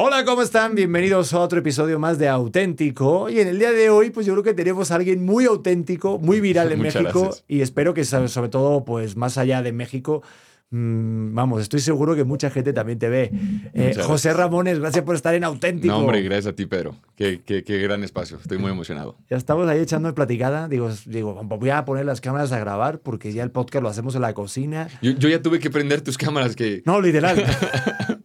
Hola, ¿cómo están? Bienvenidos a otro episodio más de Auténtico. Y en el día de hoy, pues yo creo que tenemos a alguien muy auténtico, muy viral en Muchas México. gracias. Y espero que, sobre todo, pues más allá de México, mm, vamos, estoy seguro que mucha gente también te ve. Eh, José. Ramones, gracias por estar en Auténtico. No, hombre, gracias a ti, Pedro. Qué, qué- qué gran espacio. Estoy muy emocionado. Ya estamos ahí echando de platicada. Digo, digo, voy a poner las cámaras a grabar porque ya el podcast lo hacemos en la cocina. Yo, yo ya tuve que prender tus cámaras que... No, literal.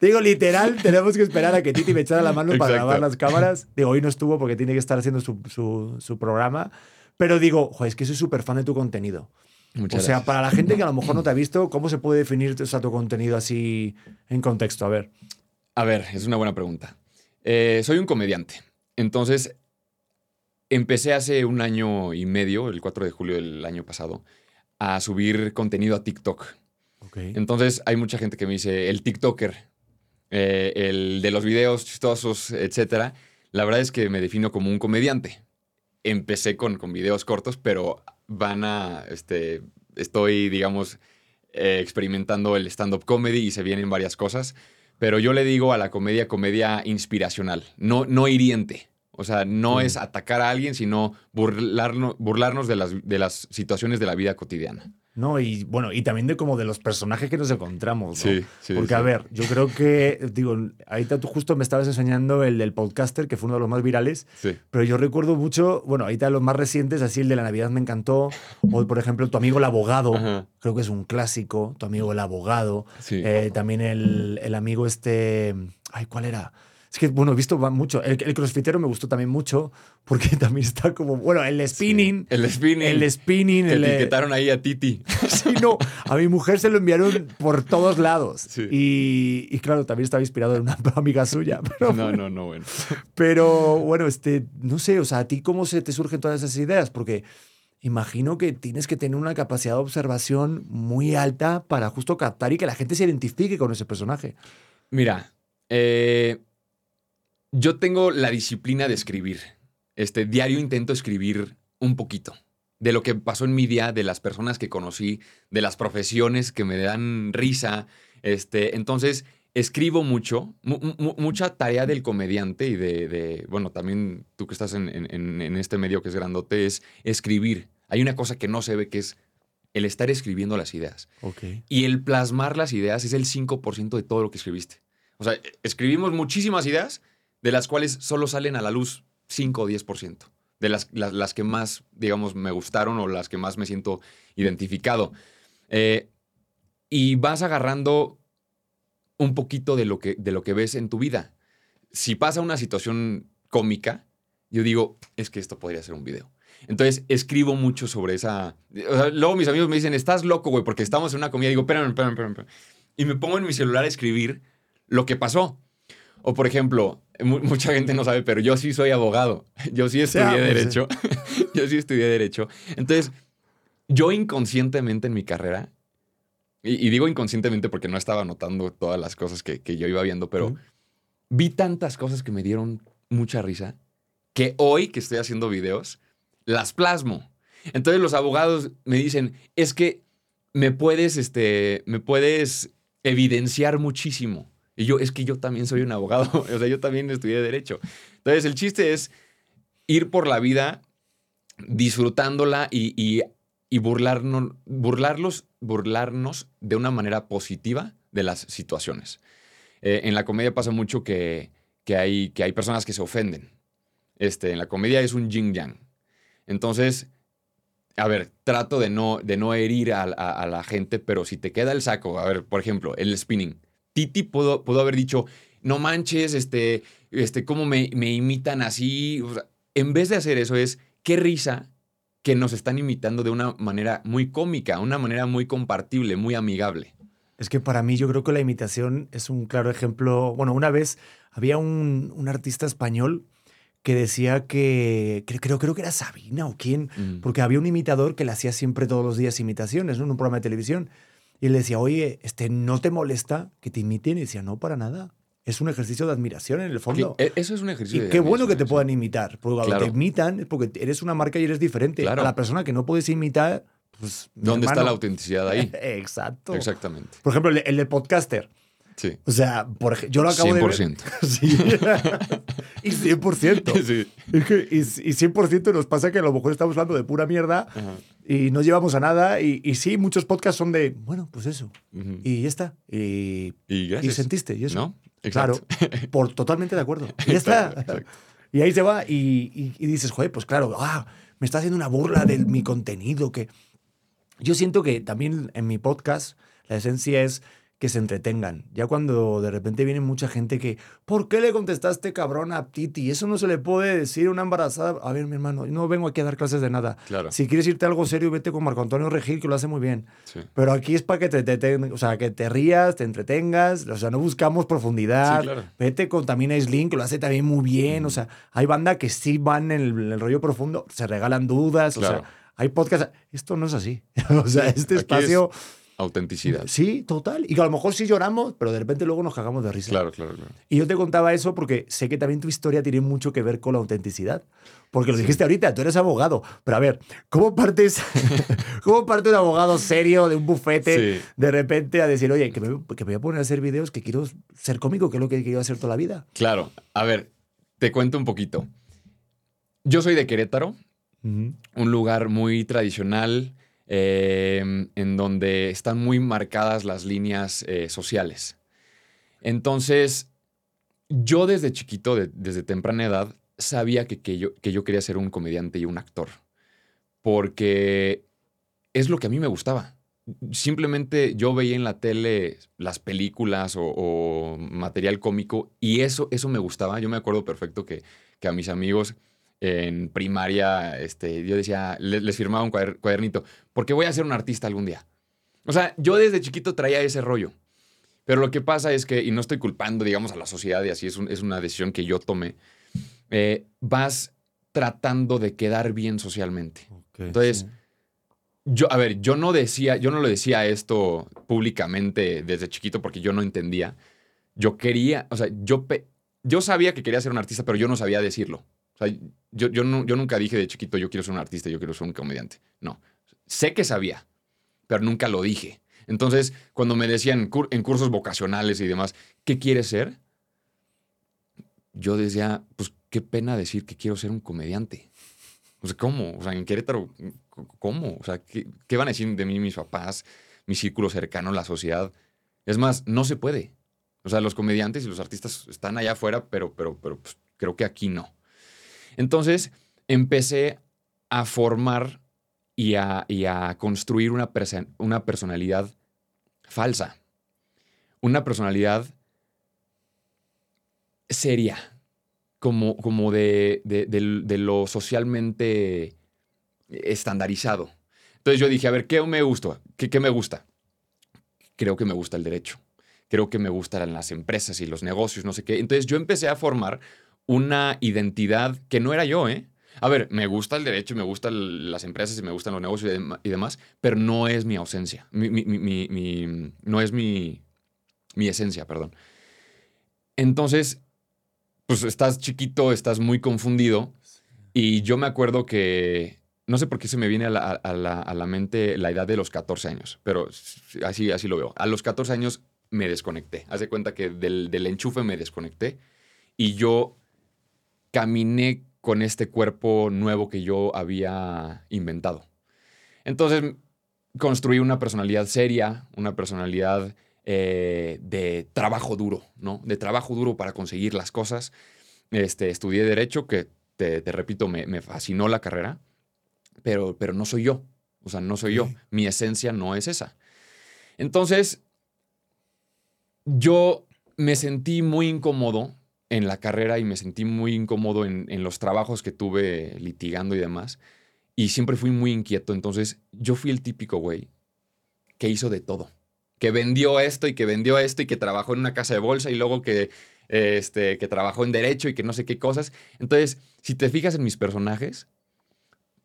Digo, literal, tenemos que esperar a que Titi me echara la mano para Exacto. grabar las cámaras. Digo, hoy no estuvo porque tiene que estar haciendo su, su- su programa. Pero digo, es que soy súper fan de tu contenido. Muchas o sea, gracias. para la gente que a lo mejor no te ha visto, ¿cómo se puede definir o sea, tu contenido así en contexto? A ver. A ver, es una buena pregunta. Eh, soy un comediante. Entonces, empecé hace un año y medio, el 4 de julio del año pasado, a subir contenido a TikTok. Entonces, hay mucha gente que me dice, el TikToker, eh, el de los videos chistosos, etcétera. La verdad es que me defino como un comediante. Empecé con, con videos cortos, pero van a, este, estoy, digamos, eh, experimentando el stand-up comedy y se vienen varias cosas. Pero yo le digo a la comedia, comedia inspiracional, no, no hiriente. O sea, no es atacar a alguien, sino burlarnos, burlarnos de, las, de las situaciones de la vida cotidiana. No, y bueno, y también de como de los personajes que nos encontramos, ¿no? Sí, sí, Porque, a ver, yo creo que, digo, ahorita tú justo me estabas enseñando el del podcaster, que fue uno de los más virales, Sí. pero yo recuerdo mucho, bueno, ahorita los más recientes, así el de la Navidad me encantó, o por ejemplo, tu amigo el abogado, Ajá. creo que es un clásico, tu amigo el abogado, Sí. Eh, también el, el amigo este, ay, ¿cuál era? Es que, bueno, he visto mucho. El, el crossfitero me gustó también mucho porque también está como, bueno, el spinning. El spinning. El spinning. El, eh, etiquetaron ahí a Titi. Sí, no. A mi mujer se lo enviaron por todos lados. Sí. Y, y claro, también estaba inspirado en una amiga suya. Pero, No, no, no, bueno. pero bueno, este, no sé, o sea, ¿a ti cómo se te surgen todas esas ideas? Porque imagino que tienes que tener una capacidad de observación muy alta para justo captar y que la gente se identifique con ese personaje. Mira, eh, yo tengo la disciplina de escribir. Este diario intento escribir un poquito de lo que pasó en mi día, de las personas que conocí, de las profesiones que me dan risa. Este, entonces, escribo mucho, mu- mu- mucha tarea del comediante y de, de- bueno, también tú que estás en, en- en- en este medio que es grandote, es escribir. Hay una cosa que no se ve que es el estar escribiendo las ideas. Ok. Y el plasmar las ideas es el 5% de todo lo que escribiste. O sea, escribimos muchísimas ideas, de las cuales solo salen a la luz 5 o 10%. De las, las, que más, digamos, me gustaron o las que más me siento identificado. Eh, y vas agarrando un poquito de lo, que, de lo que ves en tu vida. Si pasa una situación cómica, yo digo, es que esto podría ser un video. Entonces escribo mucho sobre esa. o luego mis amigos me dicen, estás loco, güey, porque estamos en una comida. Digo, espérame, espérame, espérame. Y me pongo en mi celular a escribir lo que pasó. O por ejemplo, mucha gente no sabe, pero yo sí soy abogado. Yo sí estudié pues, Derecho. yo sí estudié Derecho. Entonces, yo inconscientemente en mi carrera, y, y digo inconscientemente porque no estaba notando todas las cosas que, que yo iba viendo, pero vi tantas cosas que me dieron mucha risa que hoy que estoy haciendo videos, las plasmo. Entonces los abogados me dicen, es que me puedes, este, me puedes evidenciar muchísimo. Y yo, es que yo también soy un abogado, o sea, yo también estudié Derecho. Entonces el chiste es ir por la vida disfrutándola y, y, burlarnos, burlarlos, burlarnos de una manera positiva de las situaciones. Eh, en la comedia pasa mucho que, que, hay, que hay personas que se ofenden. Este, en la comedia es un yin yang. Entonces, a ver, trato de no, de no herir a la gente, pero si te queda el saco, a ver, por ejemplo, el spinning. Titi pudo, pudo haber dicho, no manches, este, este, cómo me, me imitan así. O sea, en vez de hacer eso es, qué risa que nos están imitando de una manera muy cómica, una manera muy compartible, muy amigable. Es que para mí yo creo que la imitación es un claro ejemplo. Bueno, una vez había un, un artista español que decía que, creo, creo que era Sabina o quién, Mm. porque había un imitador que le hacía siempre todos los días imitaciones ¿no? en un programa de televisión. Y él decía, oye, este, ¿no te molesta que te imiten? Y decía, no, para nada. Es un ejercicio de admiración en el fondo. E- eso es un ejercicio. Y de qué bueno que te puedan imitar. Porque cuando Claro. te imitan es porque eres una marca y eres diferente. Claro. A la persona que no puedes imitar, pues. ¿Dónde está la autenticidad ahí? Exacto. Exactamente. Por ejemplo, el, el de podcaster. Sí. O sea, por yo lo acabo de ver. 100%. Sí. y 100%. Sí. Es que- y, y 100% nos pasa que a lo mejor estamos hablando de pura mierda Ajá. y no llevamos a nada. Y, y sí, muchos podcasts son de, bueno, pues eso. Ujú. Y ya está. Y, Y sentiste. Y eso. ¿No? Claro. Exacto. Por, totalmente de acuerdo. Y ya está. Exacto. Y ahí se va y, y- y dices, joder, pues claro, ah, me está haciendo una burla de mi contenido. que Yo siento que también en mi podcast la esencia es que se entretengan. Ya cuando de repente viene mucha gente que, ¿por qué le contestaste cabrón a Titi? Eso no se le puede decir a una embarazada. A ver, mi hermano, no vengo aquí a dar clases de nada. Claro. Si quieres irte a algo serio, vete con Marco Antonio Regil, que lo hace muy bien. Sí. Pero aquí es para que te, te- te- o sea, que te rías, te entretengas, o sea, no buscamos profundidad. Sí, claro. Vete con también a Slim, que lo hace también muy bien. O sea, hay banda que sí van en el, en el rollo profundo, se regalan dudas, o Claro. sea, hay podcasts. Esto no es así. o sea, este aquí espacio. Autenticidad. Sí, total. Y que a lo mejor sí lloramos, pero de repente luego nos cagamos de risa. Claro, claro, claro. Y yo te contaba eso porque sé que también tu historia tiene mucho que ver con la autenticidad. Porque lo dijiste ahorita, tú eres abogado. Pero a ver, ¿cómo partes, cómo parte un abogado serio de un bufete Sí. de repente a decir, oye, que me, que me voy a poner a hacer videos, que quiero ser cómico, que es lo que quiero hacer toda la vida? Claro. A ver, te cuento un poquito. Yo soy de Querétaro, un lugar muy tradicional eh, en donde están muy marcadas las líneas eh, sociales. Entonces, yo desde chiquito, de- desde temprana edad, sabía que, que yo, que yo quería ser un comediante y un actor, porque es lo que a mí me gustaba. Simplemente yo veía en la tele las películas o, o material cómico y eso, eso me gustaba. Yo me acuerdo perfecto que, que a mis amigos en primaria, este, yo decía, le- les, firmaba un cuader- cuadernito, porque voy a ser un artista algún día. O sea, yo desde chiquito traía ese rollo. Pero lo que pasa es que, y no estoy culpando, digamos, a la sociedad y así, es, un- es una decisión que yo tomé, eh, vas tratando de quedar bien socialmente. Entonces, yo, a ver, yo no decía, yo no lo decía esto públicamente desde chiquito porque yo no entendía. Yo quería, o sea, yo, yo sabía que quería ser un artista, pero yo no sabía decirlo. Sea, yo, yo, no- yo nunca dije de chiquito, yo quiero ser un artista, yo quiero ser un comediante. No. Sé que sabía, pero nunca lo dije. Entonces, cuando me decían en cursos vocacionales y demás, ¿qué quieres ser? Yo decía, pues qué pena decir que quiero ser un comediante. O sea, ¿cómo? O sea, en Querétaro, ¿cómo? O sea, ¿qué, qué van a decir de mí mis papás, mi círculo cercano, la sociedad? Es más, no se puede. O sea, los comediantes y los artistas están allá afuera, pero, pero, pero pues, creo que aquí no. Entonces, empecé a formar y a, y a construir una, una personalidad falsa. Una personalidad seria, como, como de, de- de- de lo socialmente estandarizado. Entonces yo dije, a ver, ¿qué me gusta? ¿Qué, qué me gusta? Creo que me gusta el derecho. Creo que me gustan las empresas y los negocios, no sé qué. Entonces yo empecé a formar una identidad que no era yo, ¿eh? A ver, me gusta el derecho, me gustan las empresas y me gustan los negocios y, y demás, pero no es mi ausencia. Mi- mi- mi- no es mi, mi esencia, perdón. Entonces, pues estás chiquito, estás muy confundido. Y yo me acuerdo que, no sé por qué se me viene a la, a la- a la mente la edad de los 14 años, pero así, así lo veo. A los 14 años me desconecté. Haz de cuenta que del, del enchufe me desconecté y yo caminé con este cuerpo nuevo que yo había inventado. Entonces construí una personalidad seria, una personalidad eh, de trabajo duro, ¿no? De trabajo duro para conseguir las cosas. Este, estudié Derecho, que te, te repito, me, me, fascinó la carrera, pero, pero no soy yo. O sea, no soy yo. Mi esencia no es esa. Entonces, yo me sentí muy incómodo en la carrera y me sentí muy incómodo en, en, los trabajos que tuve litigando y demás. Y siempre fui muy inquieto. Entonces, yo fui el típico güey que hizo de todo. Que vendió esto y que vendió esto y que trabajó en una casa de bolsa y luego que, este, que trabajó en derecho y que no sé qué cosas. Entonces, si te fijas en mis personajes,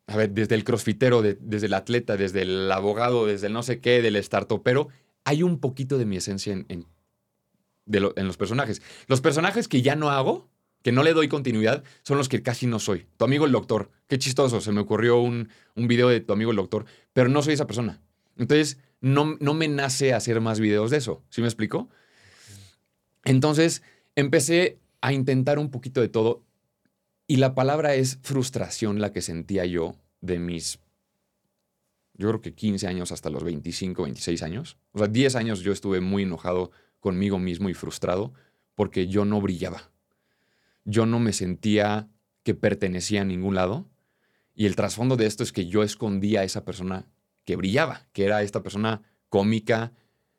a ver, desde el crossfitero, de, desde el atleta, desde el abogado, desde el no sé qué, del startupero, hay un poquito de mi esencia en, de lo, en los personajes. Los personajes que ya no hago, que no le doy continuidad, son los que casi no soy. Tu amigo el doctor, qué chistoso, se me ocurrió un, un video de tu amigo el doctor, pero no soy esa persona. Entonces, no, no me nace hacer más videos de eso. ¿Sí me explico? Entonces, empecé a intentar un poquito de todo y la palabra es frustración la que sentía yo de mis, yo creo que 15 años hasta los 25, 26 años. O sea, 10 años yo estuve muy enojado conmigo mismo y frustrado porque yo no brillaba. Yo no me sentía que pertenecía a ningún lado. Y el trasfondo de esto es que yo escondía a esa persona que brillaba, que era esta persona cómica,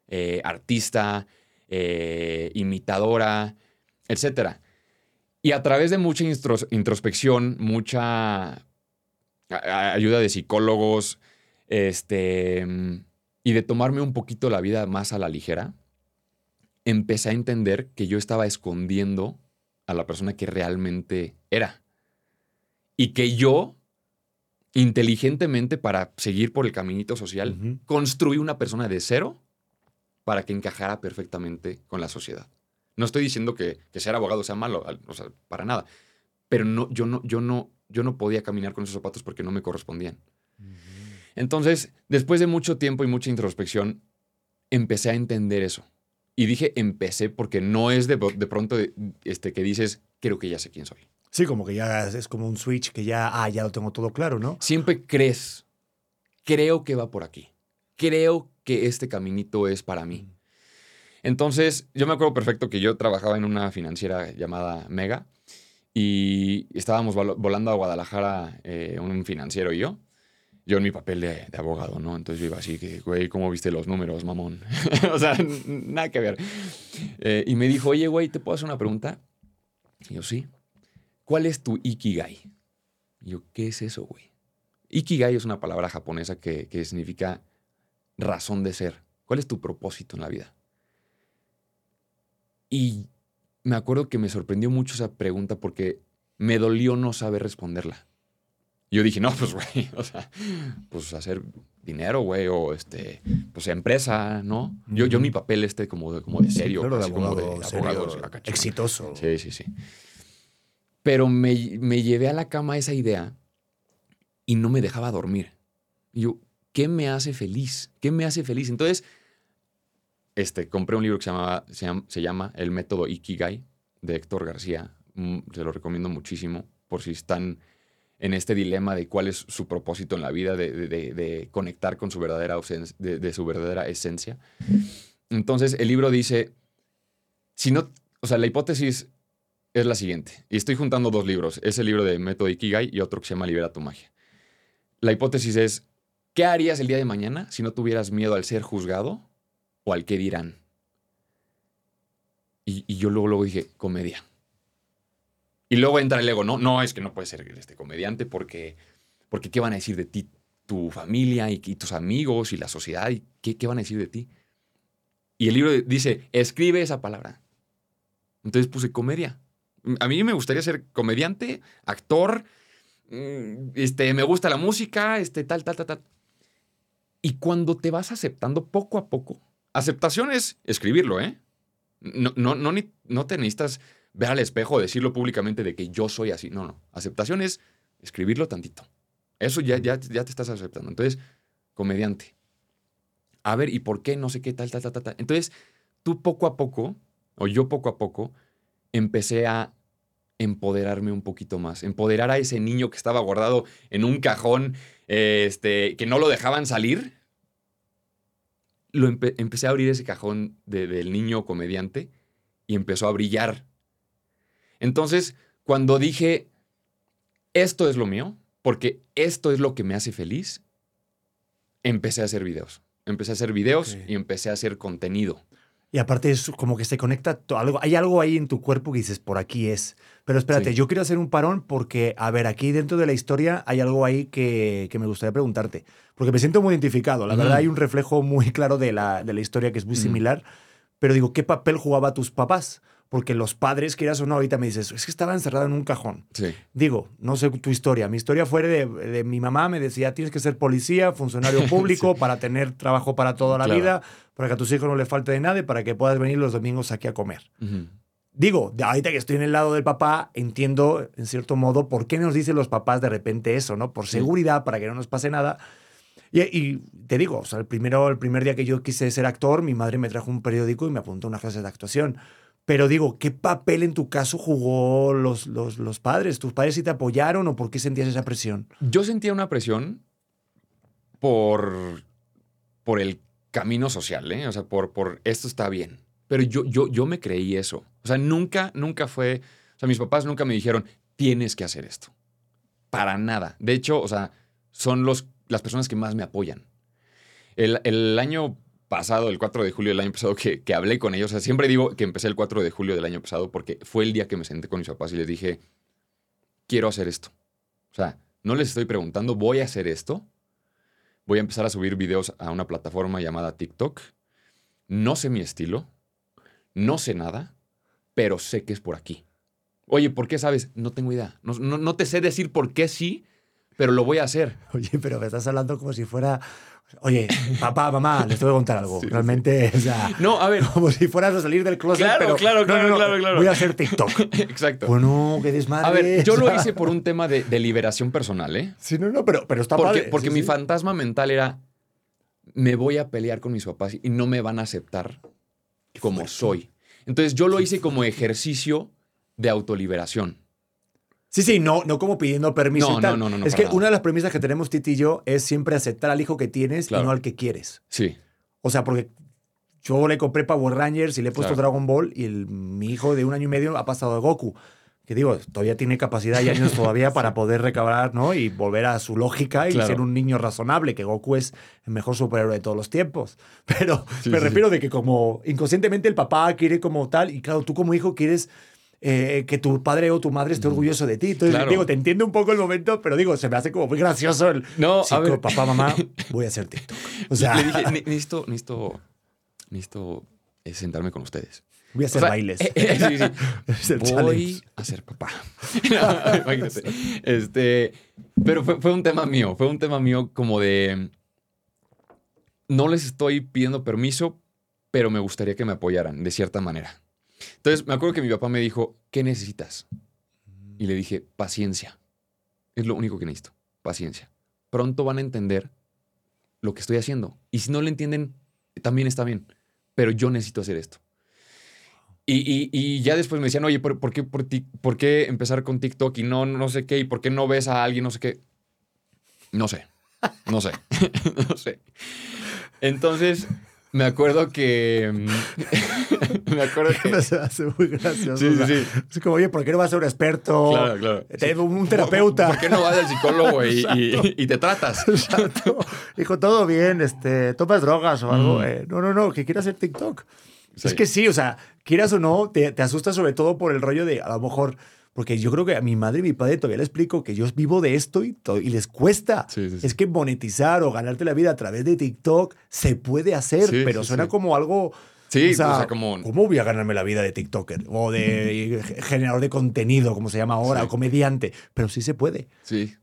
eh, artista, eh, imitadora, etc. Y a través de mucha introspección, mucha ayuda de psicólogos, este, y de tomarme un poquito la vida más a la ligera, empecé a entender que yo estaba escondiendo a la persona que realmente era. Y que yo, inteligentemente, para seguir por el caminito social, uh -huh. construí una persona de cero para que encajara perfectamente con la sociedad. No estoy diciendo que, que ser abogado sea malo, o sea, para nada. Pero no, yo, no, yo, no, yo no podía caminar con esos zapatos porque no me correspondían. Uh -huh. Entonces, después de mucho tiempo y mucha introspección, empecé a entender eso. Y dije empecé porque no es de, de pronto este, que dices, creo que ya sé quién soy. Sí, como que ya es como un switch que ya, ah, ya lo tengo todo claro, ¿no? Siempre crees, creo que va por aquí. Creo que este caminito es para mí. Entonces, yo me acuerdo perfecto que yo trabajaba en una financiera llamada Mega y estábamos volando a Guadalajara eh, un financiero y yo yo en mi papel de, abogado, ¿no? Entonces yo iba así, que, güey, ¿cómo viste los números, mamón? o sea, nada que ver. Eh, y me dijo, oye, güey, ¿te puedo hacer una pregunta? Y yo, sí. ¿Cuál es tu ikigai? Y yo, ¿qué es eso, güey? Ikigai es una palabra japonesa que, que significa razón de ser. ¿Cuál es tu propósito en la vida? Y me acuerdo que me sorprendió mucho esa pregunta porque me dolió no saber responderla. Yo dije, no, pues, güey, o sea, pues hacer dinero, güey, o este, pues empresa, ¿no? Yo, yo mi papel este como de, como de serio, sí, claro, de abogado, como de abogado serio, exitoso. Sí, sí, sí. Pero me, me llevé a la cama esa idea y no me dejaba dormir. Y yo, ¿qué me hace feliz? ¿Qué me hace feliz? Entonces, este, compré un libro que se, llamaba, se, llama, se llama El método Ikigai de Héctor García. Mm, se lo recomiendo muchísimo por si están en este dilema de cuál es su propósito en la vida, de, de, conectar con su verdadera, de, de, su verdadera esencia. Entonces, el libro dice, si no, o sea, la hipótesis es la siguiente, y estoy juntando dos libros, es el libro de Método Ikigai y otro que se llama Libera tu magia. La hipótesis es, ¿qué harías el día de mañana si no tuvieras miedo al ser juzgado o al qué dirán? Y, y yo luego, luego dije, comedia. Y luego entra el ego, no, no, es que no puede ser este comediante porque, porque ¿qué van a decir de ti tu familia y, tus amigos y la sociedad? ¿Y qué, qué, van a decir de ti? Y el libro dice, escribe esa palabra. Entonces puse comedia. A mí me gustaría ser comediante, actor, este, me gusta la música, este, tal, tal, tal, tal. Y cuando te vas aceptando poco a poco, aceptación es escribirlo, ¿eh? No, no, no, no te necesitas ver al espejo, decirlo públicamente de que yo soy así. No, no. Aceptación es escribirlo tantito. Eso ya, ya, ya te estás aceptando. Entonces, comediante. A ver, ¿y por qué? No sé qué, tal, tal, tal, tal. Entonces, tú poco a poco, o yo poco a poco, empecé a empoderarme un poquito más. Empoderar a ese niño que estaba guardado en un cajón, este, que no lo dejaban salir. lo empe- empecé a abrir ese cajón de- del niño comediante y empezó a brillar. Entonces, cuando dije, esto es lo mío, porque esto es lo que me hace feliz, empecé a hacer videos. Empecé a hacer videos y empecé a hacer contenido. Y aparte es como que se conecta algo, hay algo ahí en tu cuerpo que dices, por aquí es. Pero espérate, Sí. yo quiero hacer un parón porque, a ver, aquí dentro de la historia hay algo ahí que, que me gustaría preguntarte. Porque me siento muy identificado. La verdad hay un reflejo muy claro de la, de la historia que es muy similar. Pero digo, ¿qué papel jugaba tus papás? Porque los padres, quieras o no, ahorita me dices, es que estaba encerrado en un cajón. Sí. Digo, no sé tu historia. Mi historia fue de, de mi mamá, me decía, tienes que ser policía, funcionario público, para tener trabajo para toda la Claro. vida, para que a tus hijos no le falte de nada y para que puedas venir los domingos aquí a comer. Ujú. Digo, de ahorita que estoy en el lado del papá, entiendo, en cierto modo, por qué nos dicen los papás de repente eso, ¿no? Por Sí. seguridad, para que no nos pase nada. Y, y te digo, o sea, el, primero, el primer día que yo quise ser actor, mi madre me trajo un periódico y me apuntó a una clase de actuación. Pero digo, ¿qué papel en tu caso jugó los, los, los padres? ¿Tus padres sí te apoyaron o por qué sentías esa presión? Yo sentía una presión por, por el camino social, ¿eh? O sea, por, por esto está bien. Pero yo, yo, yo me creí eso. O sea, nunca, nunca fue. O sea, mis papás nunca me dijeron, tienes que hacer esto. Para nada. De hecho, o sea, son los, las personas que más me apoyan. El, el año pasado, el 4 de julio del año pasado, que, que hablé con ellos, o sea, siempre digo que empecé el 4 de julio del año pasado porque fue el día que me senté con mis papás y les dije, quiero hacer esto. O sea, no les estoy preguntando, voy a hacer esto. Voy a empezar a subir videos a una plataforma llamada TikTok. No sé mi estilo, no sé nada, pero sé que es por aquí. Oye, ¿por qué sabes? No tengo idea. No, no- no te sé decir por qué sí, pero lo voy a hacer. Oye, pero me estás hablando como si fuera. Oye, papá, mamá, les tengo que contar algo. Sí, sí, Realmente, o sea, No, a ver. como si fueras a salir del closet. Claro, pero, claro, claro, no, no, claro, claro. Voy a hacer TikTok. Exacto. Bueno, qué desmadre. A ver, yo lo hice por un tema de, de liberación personal, ¿eh? Sí, no, no, pero, pero está Porque, padre. porque sí, mi fantasma mental era, me voy a pelear con mis papás y no me van a aceptar como soy. Entonces yo lo hice como ejercicio de autoliberación. Sí, sí, no, no como pidiendo permiso. No, y tal. no, no, no, Es que nada. una de las premisas que tenemos Titi y yo es siempre aceptar al hijo que tienes Claro. y no al que quieres. Sí. O sea, porque yo le compré Power Rangers y le he puesto Claro. Dragon Ball y el- mi hijo de un año y medio ha pasado de Goku. Que digo, todavía tiene capacidad y años todavía para poder recabar, ¿no? Y volver a su lógica y Claro. ser un niño razonable, que Goku es el mejor superhéroe de todos los tiempos. Pero Sí, me sí, refiero de que como inconscientemente el papá quiere como tal, y claro, tú como hijo quieres eh, que tu padre o tu madre esté orgulloso de ti. Entonces, Claro. digo, te entiendo un poco el momento, pero digo, se me hace como muy gracioso el... No, Sí, a ver. como, papá, mamá, voy a hacer TikTok. O sea, Le dije, "Ne- necesito, necesito, necesito eh, sentarme con ustedes. voy a hacer O sea, bailes. eh, eh, sí, sí. Voy a ser papá. No, imagínate. Este, pero fue, fue un tema mío, fue un tema mío como de, no les estoy pidiendo permiso, pero me gustaría que me apoyaran de cierta manera. Entonces, me acuerdo que mi papá me dijo, ¿qué necesitas? Y le dije, paciencia. Es lo único que necesito, paciencia. Pronto van a entender lo que estoy haciendo. Y si no lo entienden, también está bien. Pero yo necesito hacer esto. Y, y- ya después me decían, oye, ¿por, por qué, por, ti- por qué empezar con TikTok y no, no sé qué? ¿Y por qué no ves a alguien, no sé qué? No sé, no sé, no sé. Entonces, me acuerdo que... mm, me acuerdo que... Se hace muy gracioso. Sí, sí, sea, sí. Es como, oye, ¿por qué no vas a un experto? Claro, claro. Te- Un terapeuta. ¿Por qué no vas al psicólogo y, y- y te tratas? Exacto. Dijo, todo bien, este, tomas drogas o algo. Mm. eh, no, no, no, que quiere hacer TikTok. Sí. Es que sí, o sea, quieras o no, te, te asusta sobre todo por el rollo de, a lo mejor, porque yo creo que a mi madre y mi padre todavía le explico que yo vivo de esto y, les cuesta. Sí, sí, sí. Es que monetizar o ganarte la vida a través de TikTok se puede hacer, pero suena como algo... Sí, o sea, como- ¿Cómo voy a ganarme la vida de TikToker? O de generador de contenido, como se llama ahora, o comediante. Pero sí se puede. Sí.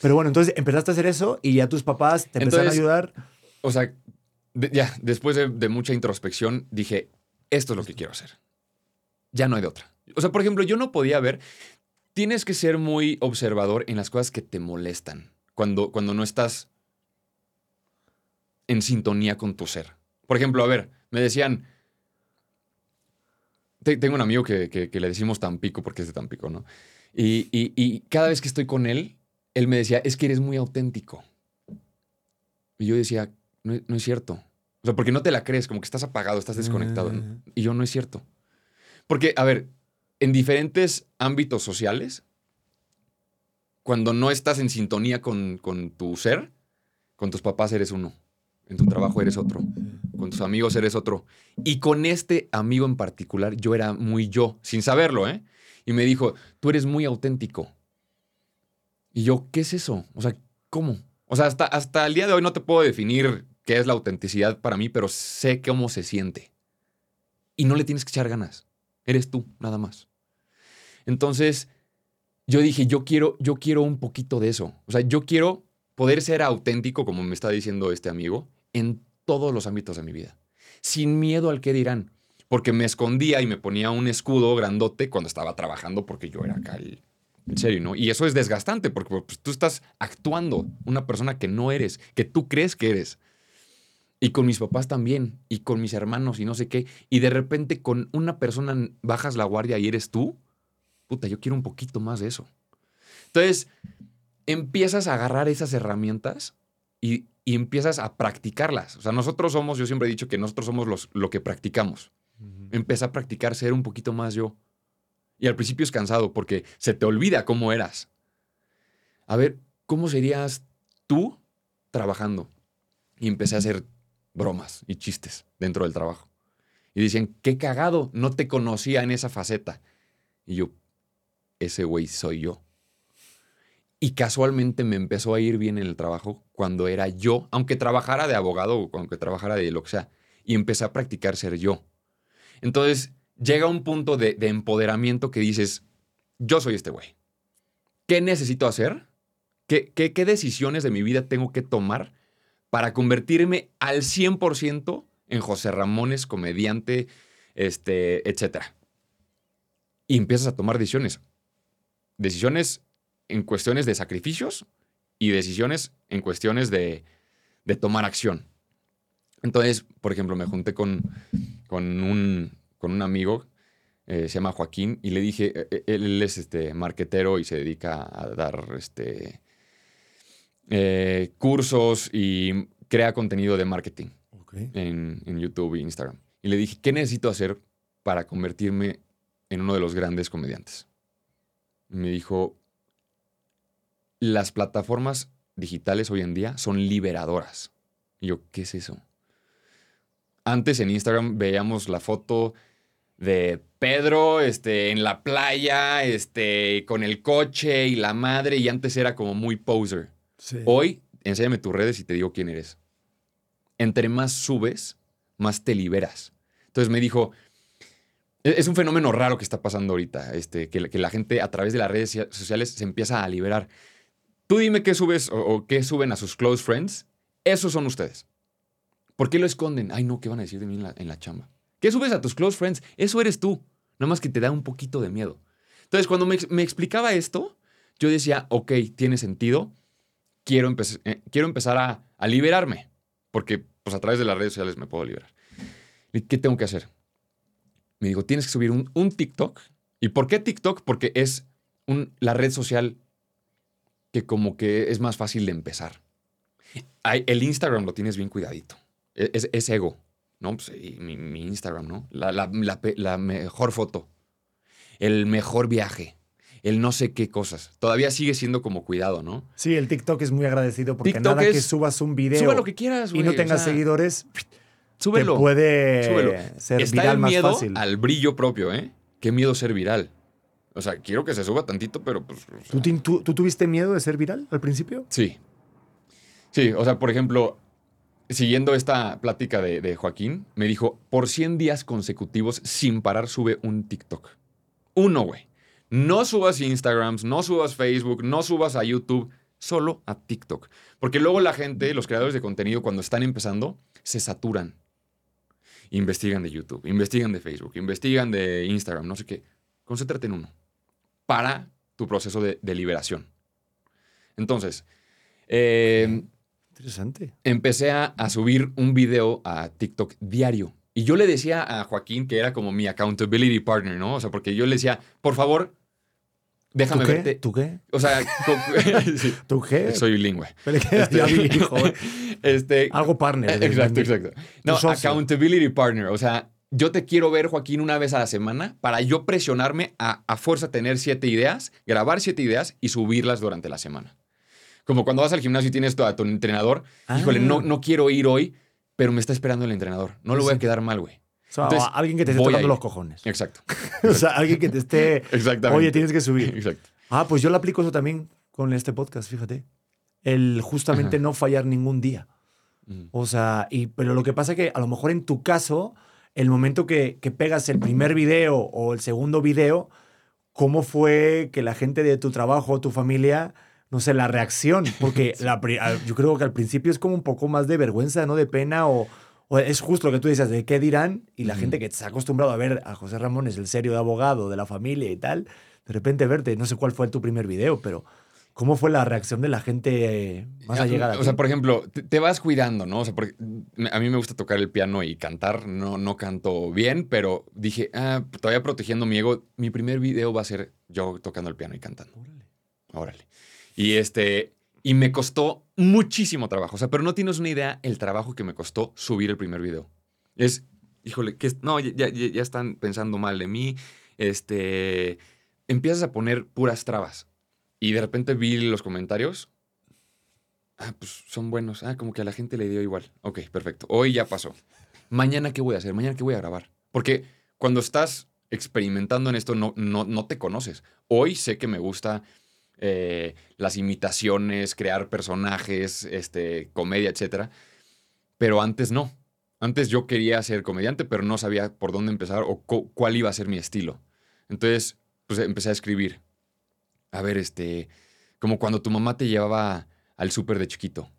Pero bueno, entonces empezaste a hacer eso y ya tus papás te empezaron a ayudar. O sea, de- ya, después de, de mucha introspección, dije, esto es lo que quiero hacer. Ya no hay de otra. O sea, por ejemplo, yo no podía ver, tienes que ser muy observador en las cosas que te molestan cuando, cuando no estás en sintonía con tu ser. Por ejemplo, a ver, me decían, te- tengo un amigo que, que- que le decimos Tampico porque es de Tampico, ¿no? Y, y- y cada vez que estoy con él, él me decía, es que eres muy auténtico. Y yo decía, no, no es cierto. O sea, porque no te la crees, como que estás apagado, estás desconectado. Y yo no es cierto. Porque, a ver, en diferentes ámbitos sociales, cuando no estás en sintonía con, con tu ser, con tus papás eres uno, en tu trabajo eres otro, con tus amigos eres otro. Y con este amigo en particular, yo era muy yo, sin saberlo, ¿eh? Y me dijo, tú eres muy auténtico. Y yo, ¿qué es eso? O sea, ¿cómo? O sea, hasta, hasta el día de hoy no te puedo definir qué es la autenticidad para mí, pero sé cómo se siente. Y no le tienes que echar ganas. Eres tú, nada más. Entonces, yo dije, yo quiero, yo quiero un poquito de eso. O sea, yo quiero poder ser auténtico, como me está diciendo este amigo, en todos los ámbitos de mi vida. Sin miedo al que dirán. Porque me escondía y me ponía un escudo grandote cuando estaba trabajando porque yo era acá el, el serio, ¿no? Y eso es desgastante porque pues, tú estás actuando una persona que no eres, que tú crees que eres. Y con mis papás también, y con mis hermanos y no sé qué. Y de repente con una persona bajas la guardia y eres tú. Puta, yo quiero un poquito más de eso. Entonces, empiezas a agarrar esas herramientas y, y empiezas a practicarlas. O sea, nosotros somos, yo siempre he dicho que nosotros somos los, lo que practicamos. Empecé a practicar ser un poquito más yo. Y al principio es cansado porque se te olvida cómo eras. A ver, ¿cómo serías tú trabajando? Y empecé a hacer bromas y chistes dentro del trabajo. Y decían, qué cagado, no te conocía en esa faceta. Y yo, ese güey soy yo. Y casualmente me empezó a ir bien en el trabajo cuando era yo, aunque trabajara de abogado o aunque trabajara de lo que sea. Y empecé a practicar ser yo. Entonces llega un punto de, de empoderamiento que dices, yo soy este güey. ¿Qué necesito hacer? ¿Qué, qué, qué decisiones de mi vida tengo que tomar para convertirme al 100% en José Ramones, comediante, este, etcétera? Y empiezas a tomar decisiones. Decisiones en cuestiones de sacrificios y decisiones en cuestiones de, de tomar acción. Entonces, por ejemplo, me junté con, con, un, con un amigo, eh, se llama Joaquín, y le dije, eh, eh, él es este, marquetero y se dedica a dar este, eh, cursos y crea contenido de marketing en, en YouTube e Instagram. Y le dije, ¿qué necesito hacer para convertirme en uno de los grandes comediantes? Me dijo, las plataformas digitales hoy en día son liberadoras. Y yo, ¿qué es eso? Antes en Instagram veíamos la foto de Pedro este, en la playa, este, con el coche y la madre, y antes era como muy poser. Sí. Hoy, enséñame tus redes y te digo quién eres. Entre más subes, más te liberas. Entonces me dijo, es un fenómeno raro que está pasando ahorita, este, que, la- gente a través de las redes socia- sociales se empieza a liberar. Tú dime qué subes o, qué suben a sus close friends. Esos son ustedes. ¿Por qué lo esconden? Ay, no, ¿qué van a decir de mí en la, chamba? ¿Qué subes a tus close friends? Eso eres tú. Nada más que te da un poquito de miedo. Entonces, cuando me, ex- me explicaba esto, yo decía, ok, tiene sentido. Quiero, eh, quiero empezar a, a liberarme. Porque pues, a través de las redes sociales me puedo liberar. ¿Y ¿Qué tengo que hacer? Me dijo, tienes que subir un, un TikTok. ¿Y por qué TikTok? Porque es un- la red social que como que es más fácil de empezar. El Instagram lo tienes bien cuidadito. E- Es, es ego, ¿no? Pues, y mi, mi Instagram, ¿no? La, la- la pe- la mejor foto, el mejor viaje, el no sé qué cosas. Todavía sigue siendo como cuidado, ¿no? Sí, el TikTok es muy agradecido porque TikTok nada que subas un video Suba lo que quieras, y no o tengas sea, seguidores, Súbelo. te puede súbelo. ser Está viral el más miedo fácil. al brillo propio, ¿eh? Qué miedo ser viral. O sea, quiero que se suba tantito, pero pues... o sea, ¿Tú, tin- tú- tú tuviste miedo de ser viral al principio? Sí. Sí, o sea, por ejemplo, siguiendo esta plática de, de Joaquín, me dijo, por 100 días consecutivos sin parar sube un TikTok. Uno, güey. No subas Instagrams, no subas Facebook, no subas a YouTube, solo a TikTok. Porque luego la gente, los creadores de contenido, cuando están empezando, se saturan. Investigan de YouTube, investigan de Facebook, investigan de Instagram, no sé qué. Concéntrate en uno. Para tu proceso de, de liberación. Entonces, eh, Interesante. empecé a, a subir un video a TikTok diario. Y yo le decía a Joaquín que era como mi accountability partner, ¿no? O sea, porque yo le decía, por favor, déjame ¿Tú qué? verte. ¿Tú qué? O sea, sí, ¿Tú qué? soy bilingüe. Joder. Este, Algo partner. Exacto, exacto. No, accountability partner. O sea, yo te quiero ver, Joaquín, una vez a la semana para yo presionarme a, a fuerza tener siete ideas, grabar siete ideas y subirlas durante la semana. Como cuando vas al gimnasio y tienes a tu entrenador, híjole, Ah. no, no quiero ir hoy, pero me está esperando el entrenador. No lo voy a quedar mal, güey. O sea, Entonces, alguien que te esté tocando los cojones. Exacto. o sea, alguien que te esté. Exactamente. Oye, tienes que subir. Exacto. Ah, pues yo lo aplico eso también con este podcast, fíjate. El justamente Ajá. no fallar ningún día. Ujú. O sea, y, pero lo que pasa es que a lo mejor en tu caso, el momento que, que pegas el primer video o el segundo video, ¿cómo fue que la gente de tu trabajo o tu familia, no sé, la reacción? Porque la pri- al- yo creo que al principio es como un poco más de vergüenza, ¿no? De pena o, o es justo lo que tú dices, de qué dirán y la gente que se ha acostumbrado a ver a José Ramón es el serio de abogado de la familia y tal, de repente verte, no sé cuál fue tu primer video, pero ¿cómo fue la reacción de la gente eh, más Ah, allegada? O sea, por ejemplo, te, te vas cuidando, ¿no? O sea, porque a mí me gusta tocar el piano y cantar. No, no canto bien, pero dije, ah, todavía protegiendo mi ego, mi primer video va a ser yo tocando el piano y cantando. Órale. Y este. Y me costó muchísimo trabajo. O sea, pero no tienes una idea el trabajo que me costó subir el primer video. Es, híjole, que no, ya, ya, ya están pensando mal de mí. Este. Empiezas a poner puras trabas. Y de repente vi los comentarios. Ah, pues son buenos. Ah, como que a la gente le dio igual. Ok, perfecto. Hoy ya pasó. Mañana, ¿qué voy a hacer? Mañana, ¿qué voy a grabar? Porque cuando estás experimentando en esto, no, no, no te conoces. Hoy sé que me gusta eh, las imitaciones, crear personajes, este, comedia, etcétera. Pero antes no. Antes yo quería ser comediante, pero no sabía por dónde empezar o cu- cuál iba a ser mi estilo. Entonces, pues empecé a escribir. A ver, este, como cuando tu mamá te llevaba al súper de chiquito.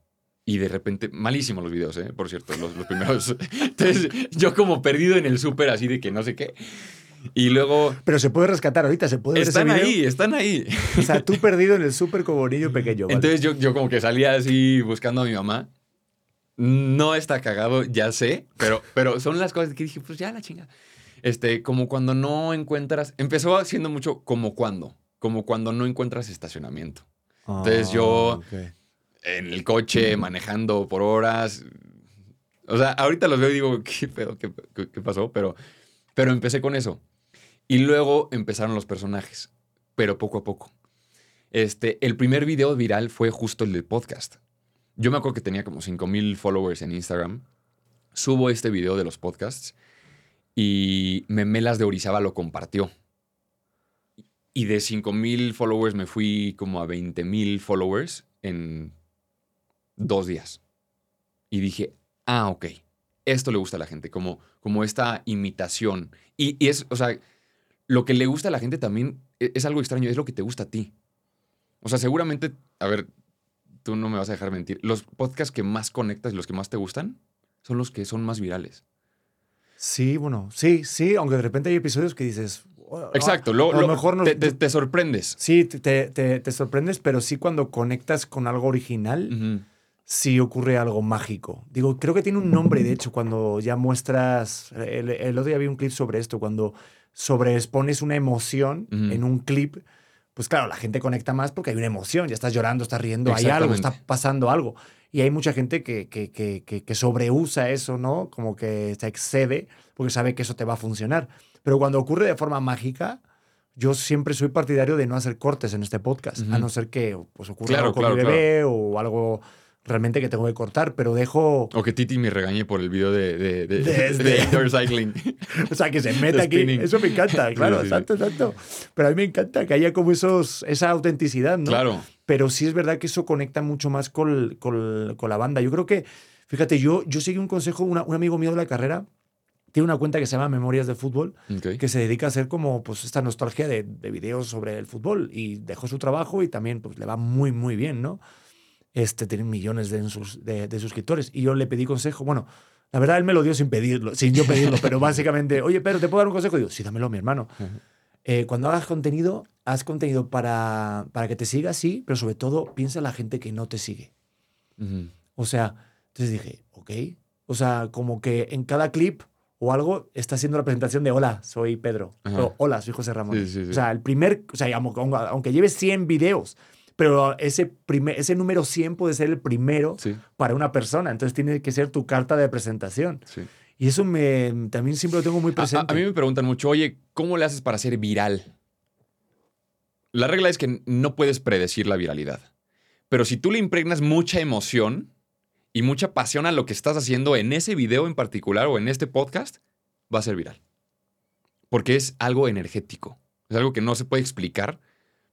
Y de repente, malísimos los videos, ¿eh? por cierto, los, los primeros. Entonces, yo como perdido en el súper, así de que no sé qué. Y luego, Pero se puede rescatar ahorita, se puede ver ese están video? ahí, están ahí. O sea, tú perdido en el súper como niño pequeño. ¿vale? Entonces yo, yo como que salía así buscando a mi mamá. No está cagado, ya sé, pero, pero son las cosas que dije, pues ya la chinga. Este, como cuando no encuentras, empezó haciendo mucho como cuando, como cuando no encuentras estacionamiento. entonces yo- Ah, ok. En el coche, manejando por horas. O sea, ahorita los veo y digo, ¿qué pedo? ¿Qué, qué- qué pasó? Pero, pero empecé con eso. Y luego empezaron los personajes, pero poco a poco. Este, el primer video viral fue justo el del podcast. Yo me acuerdo que tenía como 5000 followers en Instagram. Subo este video de los podcasts y Memelas de Orizaba lo compartió. Y de 5000 followers me fui como a 20000 followers en dos días. Y dije, ah, ok, esto le gusta a la gente, como, como esta imitación. Y, y es, o sea, lo que le gusta a la gente también e- es algo extraño, es lo que te gusta a ti. O sea, seguramente, a ver, tú no me vas a dejar mentir, los podcasts que más conectas y los que más te gustan son los que son más virales. Sí, bueno, sí, sí, aunque de repente hay episodios que dices... "Oh, Exacto, a lo, lo lo- mejor nos- te, te- te sorprendes. Sí, te, te- te sorprendes, pero sí cuando conectas con algo original, sí ocurre algo mágico. Digo, creo que tiene un nombre, de hecho, cuando ya muestras... El, el otro día vi un clip sobre esto, cuando sobreexpones una emoción en un clip, pues claro, la gente conecta más porque hay una emoción, ya estás llorando, estás riendo, hay algo, está pasando algo. Y hay mucha gente que, que, que, que, sobreusa eso, ¿no? Como que se excede porque sabe que eso te va a funcionar. Pero cuando ocurre de forma mágica, yo siempre soy partidario de no hacer cortes en este podcast, a no ser que pues, ocurra Claro, algo con claro, mi bebé o algo realmente que tengo que cortar, pero dejo... O que Titi me regañe por el video de, de, de, Desde- de indoor cycling. O sea, que se meta aquí. Eso me encanta, claro, sí, sí. exacto, exacto. Pero a mí me encanta que haya como esos, esa autenticidad, ¿no? Claro. Pero sí es verdad que eso conecta mucho más con, con- con la banda. Yo creo que, fíjate, yo, yo seguí un consejo, una- un amigo mío de la carrera tiene una cuenta que se llama Memorias de Fútbol, Ok. que se dedica a hacer como pues esta nostalgia de, de videos sobre el fútbol y dejó su trabajo y también pues le va muy, muy bien, ¿no? Este, tiene millones de, sus- de, de suscriptores y yo le pedí consejo, bueno, la verdad él me lo dio sin pedirlo, sin yo pedirlo, pero básicamente, oye, pero ¿te puedo dar un consejo? Y digo, sí, dámelo, mi hermano. Eh, cuando hagas contenido, haz contenido para, para que te siga, sí, pero sobre todo piensa en la gente que no te sigue. O sea, entonces dije, ok. O sea, como que en cada clip o algo, está haciendo la presentación de hola, soy Pedro. Ajá. O hola, soy José Ramón. Sí, sí, sí. O sea, el primer, o sea, aunque, aunque lleves 100 videos, pero ese, primer, ese número 100 puede ser el primero Sí, para una persona. Entonces tiene que ser tu carta de presentación. sí. Y eso me, también siempre lo tengo muy A- presente. A, a mí me preguntan mucho, oye, ¿cómo le haces para ser viral? La regla es que no puedes predecir la viralidad. Pero si tú le impregnas mucha emoción y mucha pasión a lo que estás haciendo en ese video en particular o en este podcast, va a ser viral. Porque es algo energético. Es algo que no se puede explicar.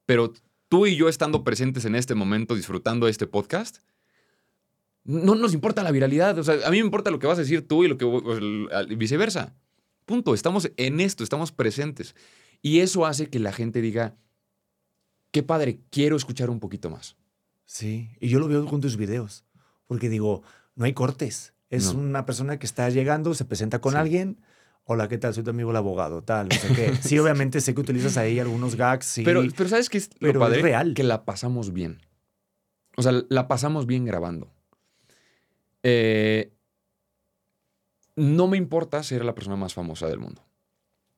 Pero tú y yo estando presentes en este momento disfrutando este podcast, no nos importa la viralidad. O sea, a mí me importa lo que vas a decir tú y lo que viceversa. Punto. Estamos en esto, estamos presentes. Y eso hace que la gente diga, qué padre, quiero escuchar un poquito más. Sí, y yo lo veo con tus videos, porque digo, no hay cortes. Es No. una persona que está llegando, se presenta con Sí. alguien. Hola, ¿qué tal? Soy tu amigo el abogado, tal, no sé qué. Sí, obviamente sé que utilizas ahí algunos gags, sí. Pero, pero ¿sabes qué es lo pero es padre? real. Que la pasamos bien. O sea, la pasamos bien grabando. Eh, no me importa ser la persona más famosa del mundo.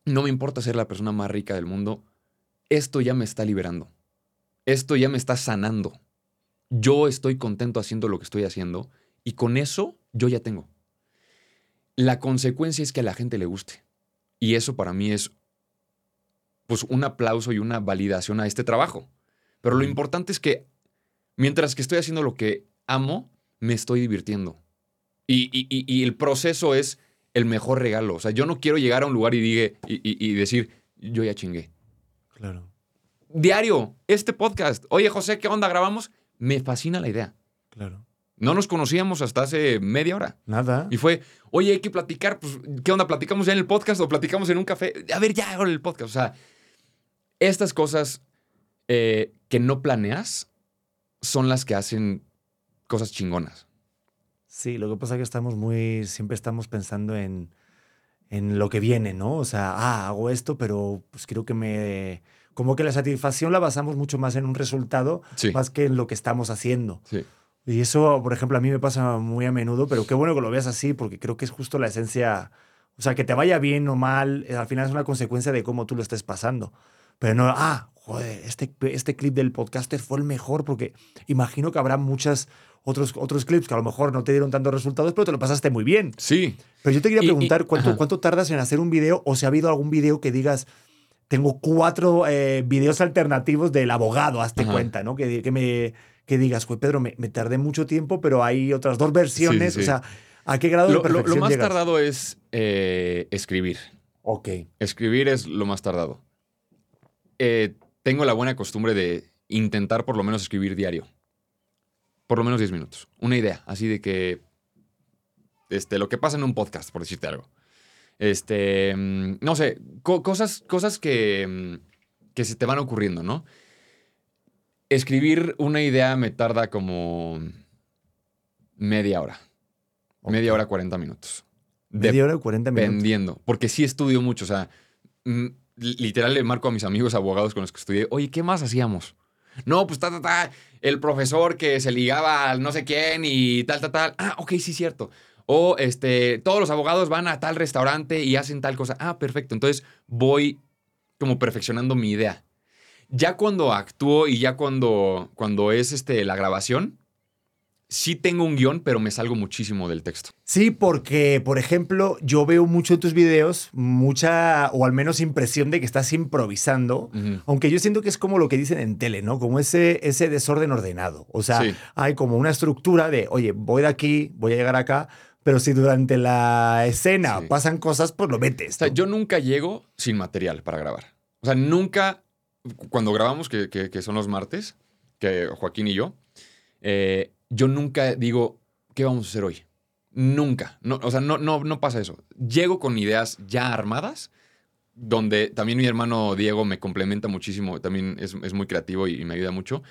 No me importa ser la persona más rica del mundo. Esto ya me está liberando. Esto ya me está sanando. Yo estoy contento haciendo lo que estoy haciendo y con eso yo ya tengo. La consecuencia es que a la gente le guste. Y eso para mí es pues un aplauso y una validación a este trabajo. Pero lo importante es que mientras que estoy haciendo lo que amo, me estoy divirtiendo. Y, y- y- y el proceso es el mejor regalo. O sea, yo no quiero llegar a un lugar y, y- y decir, yo ya chingué. Claro. Diario, este podcast. Oye, José, ¿qué onda? ¿Grabamos? Me fascina la idea. Claro. No nos conocíamos hasta hace media hora. Nada. Y fue, oye, hay que platicar. Pues, ¿qué onda? ¿Platicamos ya en el podcast o platicamos en un café? A ver, ya ahora el podcast. O sea, estas cosas eh, que no planeas son las que hacen cosas chingonas. Sí, lo que pasa es que estamos muy, siempre estamos pensando en, en lo que viene, ¿no? O sea, ah, hago esto, pero pues creo que me... Como que la satisfacción la basamos mucho más en un resultado, Sí. más que en lo que estamos haciendo. Sí. Y eso, por ejemplo, a mí me pasa muy a menudo, pero qué bueno que lo veas así, porque creo que es justo la esencia. O sea, que te vaya bien o mal, eh, al final es una consecuencia de cómo tú lo estés pasando. Pero no, ah, joder, este, este clip del podcaster fue el mejor, porque imagino que habrá muchos otros, otros clips que a lo mejor no te dieron tantos resultados, pero te lo pasaste muy bien. Sí. Pero yo te quería Y- y- preguntar, ¿cuánto, ajá. ¿cuánto tardas en hacer un video? O si ha habido algún video que digas, tengo cuatro eh, videos alternativos del abogado, hazte Ajá. cuenta, ¿no? Que, que, me, que digas, pues Pedro, me, me tardé mucho tiempo, pero hay otras dos versiones. sí. O sea, ¿a qué grado de Lo, perfección lo más llegas? tardado es eh, escribir. Ok. Escribir es lo más tardado. Eh, tengo la buena costumbre de intentar por lo menos escribir diario. Por lo menos 10 minutos. Una idea, así de que... Este, lo que pasa en un podcast, por decirte algo. Este, mm, no sé, co- cosas, cosas que, mm, que se te van ocurriendo, ¿no? Escribir una idea me tarda como media hora. Media hora, 40 minutos. Media hora y 40 minutos. Dependiendo, porque sí estudio mucho, o sea, mm, li- literal le marco a mis amigos abogados con los que estudié, oye, ¿qué más hacíamos? No, pues ta, ta, ta, el profesor que se ligaba al no sé quién y tal, tal, tal. Ah, ok, sí, cierto. O este, todos los abogados van a tal restaurante y hacen tal cosa. Ah, perfecto. Entonces voy como perfeccionando mi idea. Ya cuando actúo y ya cuando, cuando es este, la grabación, sí tengo un guion, pero me salgo muchísimo del texto. Sí, porque, por ejemplo, yo veo mucho en tus videos, mucha, o al menos impresión de que estás improvisando. Aunque yo siento que es como lo que dicen en tele, ¿no? Como ese, ese desorden ordenado. O sea, Sí. hay como una estructura de, oye, voy de aquí, voy a llegar acá, pero si durante la escena Sí. pasan cosas, pues lo metes. O sea, ¿no? yo nunca llego sin material para grabar. O sea, nunca, cuando grabamos, que, que- son los martes, que Joaquín y yo, eh, yo nunca digo, ¿qué vamos a hacer hoy? Nunca. No, o sea, no, no, no pasa eso. Llego con ideas ya armadas, donde también mi hermano Diego me complementa muchísimo, también es, es muy creativo y, me ayuda mucho.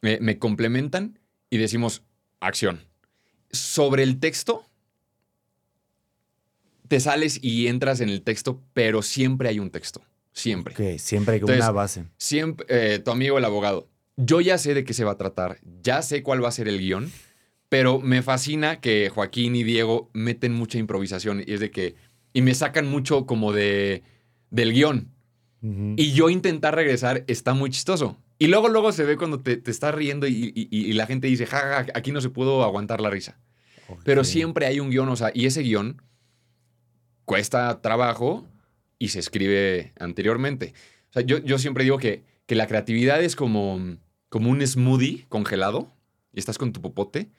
Me complementan y decimos, acción. Sobre el texto, te sales y entras en el texto, pero siempre hay un texto. Siempre. Ok, siempre hay Entonces, una base. Siempre, eh, tu amigo el abogado. Yo ya sé de qué se va a tratar, ya sé cuál va a ser el guion, pero me fascina que Joaquín y Diego meten mucha improvisación y es de que y me sacan mucho como de del guion. Y yo intentar regresar está muy chistoso. Y luego, luego se ve cuando te, te estás riendo y, y- y la gente dice, ja, ja, aquí no se pudo aguantar la risa. Pero siempre hay un guion, o sea, y ese guion cuesta trabajo y se escribe anteriormente. Yo, yo siempre digo que, que la creatividad es como, como un smoothie congelado y estás con tu popote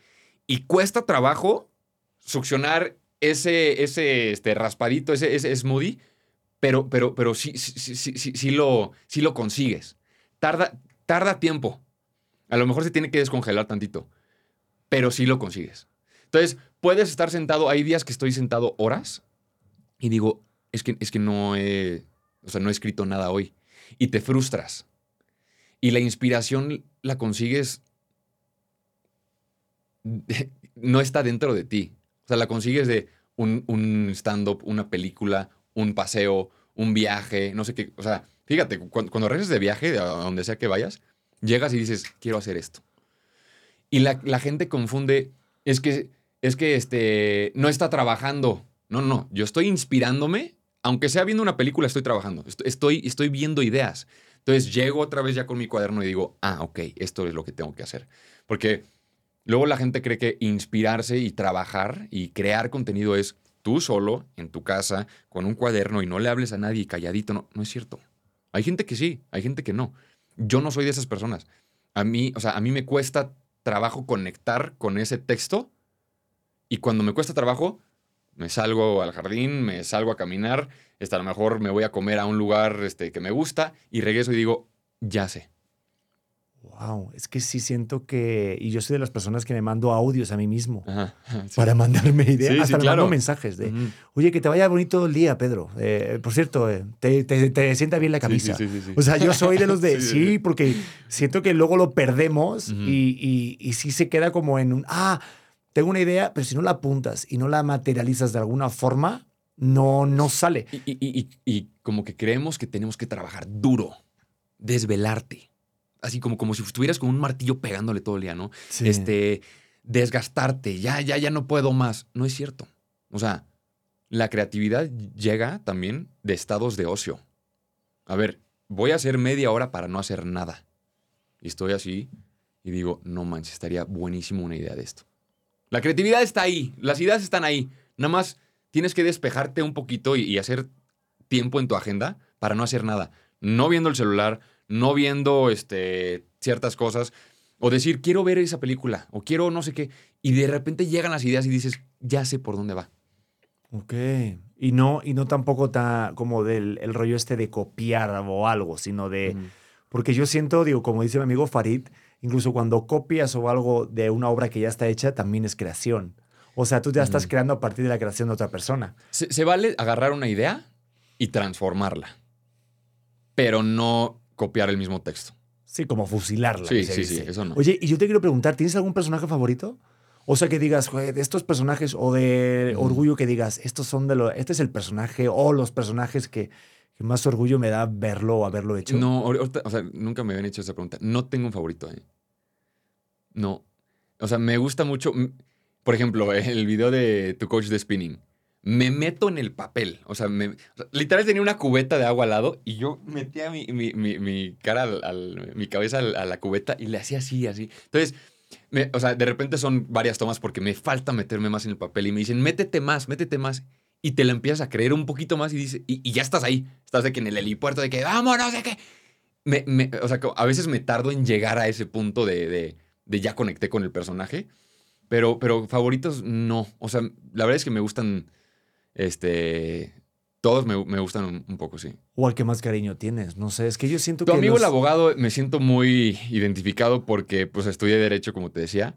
y cuesta trabajo succionar ese, ese este, raspadito, ese, ese smoothie, pero, pero, pero sí, sí, sí- sí lo, sí lo consigues. Tarda, tarda tiempo. A lo mejor se tiene que descongelar tantito, pero sí lo consigues. Entonces, puedes estar sentado, hay días que estoy sentado horas y digo, es que, es que no, he, o sea, no he escrito nada hoy. Y te frustras. Y la inspiración la consigues, no está dentro de ti. O sea, la consigues de un, stand-up, una película, un paseo, un viaje, no sé qué. O sea, fíjate, cuando, cuando regresas de viaje, a donde sea que vayas, llegas y dices, quiero hacer esto. Y la, la gente confunde, es que, es que este, no está trabajando. No, no, yo estoy inspirándome, aunque sea viendo una película, estoy trabajando. Est- Estoy, estoy viendo ideas. Entonces llego otra vez ya con mi cuaderno y digo, ah, ok, esto es lo que tengo que hacer. Porque luego la gente cree que inspirarse y trabajar y crear contenido es tú solo, en tu casa, con un cuaderno y no le hables a nadie calladito. No, no es cierto. Hay gente que sí, hay gente que no. Yo no soy de esas personas. A mí, o sea, a mí me cuesta trabajo conectar con ese texto y cuando me cuesta trabajo, me salgo al jardín, me salgo a caminar, este, a lo mejor me voy a comer a un lugar este, que me gusta y regreso y digo, ya sé. Wow, es que sí siento que. Y yo soy de las personas que me mando audios a mí mismo Ajá, sí. para mandarme ideas. Sí, sí, Hasta le claro. mando mensajes de. Ujú. Oye, que te vaya bonito el día, Pedro. Eh, por cierto, eh, te, te- te sienta bien la Sí, sí, camisa. sí, sí, sí. O sea, yo soy de los de Sí, sí, sí, sí. porque siento que luego lo perdemos Ujú. y, y, y sí se queda como en un, ah, tengo una idea, pero si no la apuntas y no la materializas de alguna forma, no, no sale. Y, y- y- y como que creemos que tenemos que trabajar duro, desvelarte. Así como, como si estuvieras con un martillo pegándole todo el día, ¿no? Sí. Este, desgastarte, ya, ya, ya no puedo más. No es cierto. O sea, la creatividad llega también de estados de ocio. A ver, voy a hacer media hora para no hacer nada. Y estoy así y digo, no manches, estaría buenísimo una idea de esto. La creatividad está ahí, las ideas están ahí. Nada más tienes que despejarte un poquito y, y hacer tiempo en tu agenda para no hacer nada. No viendo el celular, no viendo este, ciertas cosas. O decir, quiero ver esa película, o quiero no sé qué. Y de repente llegan las ideas y dices, ya sé por dónde va. Ok. Y no, y no tampoco ta- como del el rollo este de copiar o algo, sino de. Porque yo siento, digo, como dice mi amigo Farid, incluso cuando copias o algo de una obra que ya está hecha, también es creación. O sea, tú ya estás Ujú. creando a partir de la creación de otra persona. Se, se vale agarrar una idea y transformarla, pero no copiar el mismo texto. Sí, como fusilarla. Sí, sí, sí, eso no. Oye, y yo te quiero preguntar, ¿tienes algún personaje favorito? O sea, que digas, "Joder, de estos personajes o de orgullo que digas, estos son de los, este es el personaje o los personajes que, que más orgullo me da verlo o haberlo hecho. No, ahorita, o sea, nunca me habían hecho esa pregunta. No tengo un favorito, ¿eh? No. O sea, me gusta mucho. Por ejemplo, el video de tu coach de spinning. Me meto en el papel. O sea, me, literal tenía una cubeta de agua al lado y yo metía mi, mi- mi- cara, al, mi cabeza a la cubeta y le hacía así, así. Entonces, o sea, de repente son varias tomas porque me falta meterme más en el papel y me dicen, métete más, métete más. Y te la empiezas a creer un poquito más y, dice, y, ya estás ahí. Estás de que en el helipuerto, de que vamos, no sé qué. Me, me- o sea, a veces me tardo en llegar a ese punto de, de- de ya conecté con el personaje. Pero, pero favoritos, no. O sea, la verdad es que me gustan. Este. Todos me, me gustan un, un poco, sí. O al que más cariño tienes. No sé, es que yo siento Tu que. amigo los- el abogado me siento muy identificado porque pues estudié Derecho, como te decía.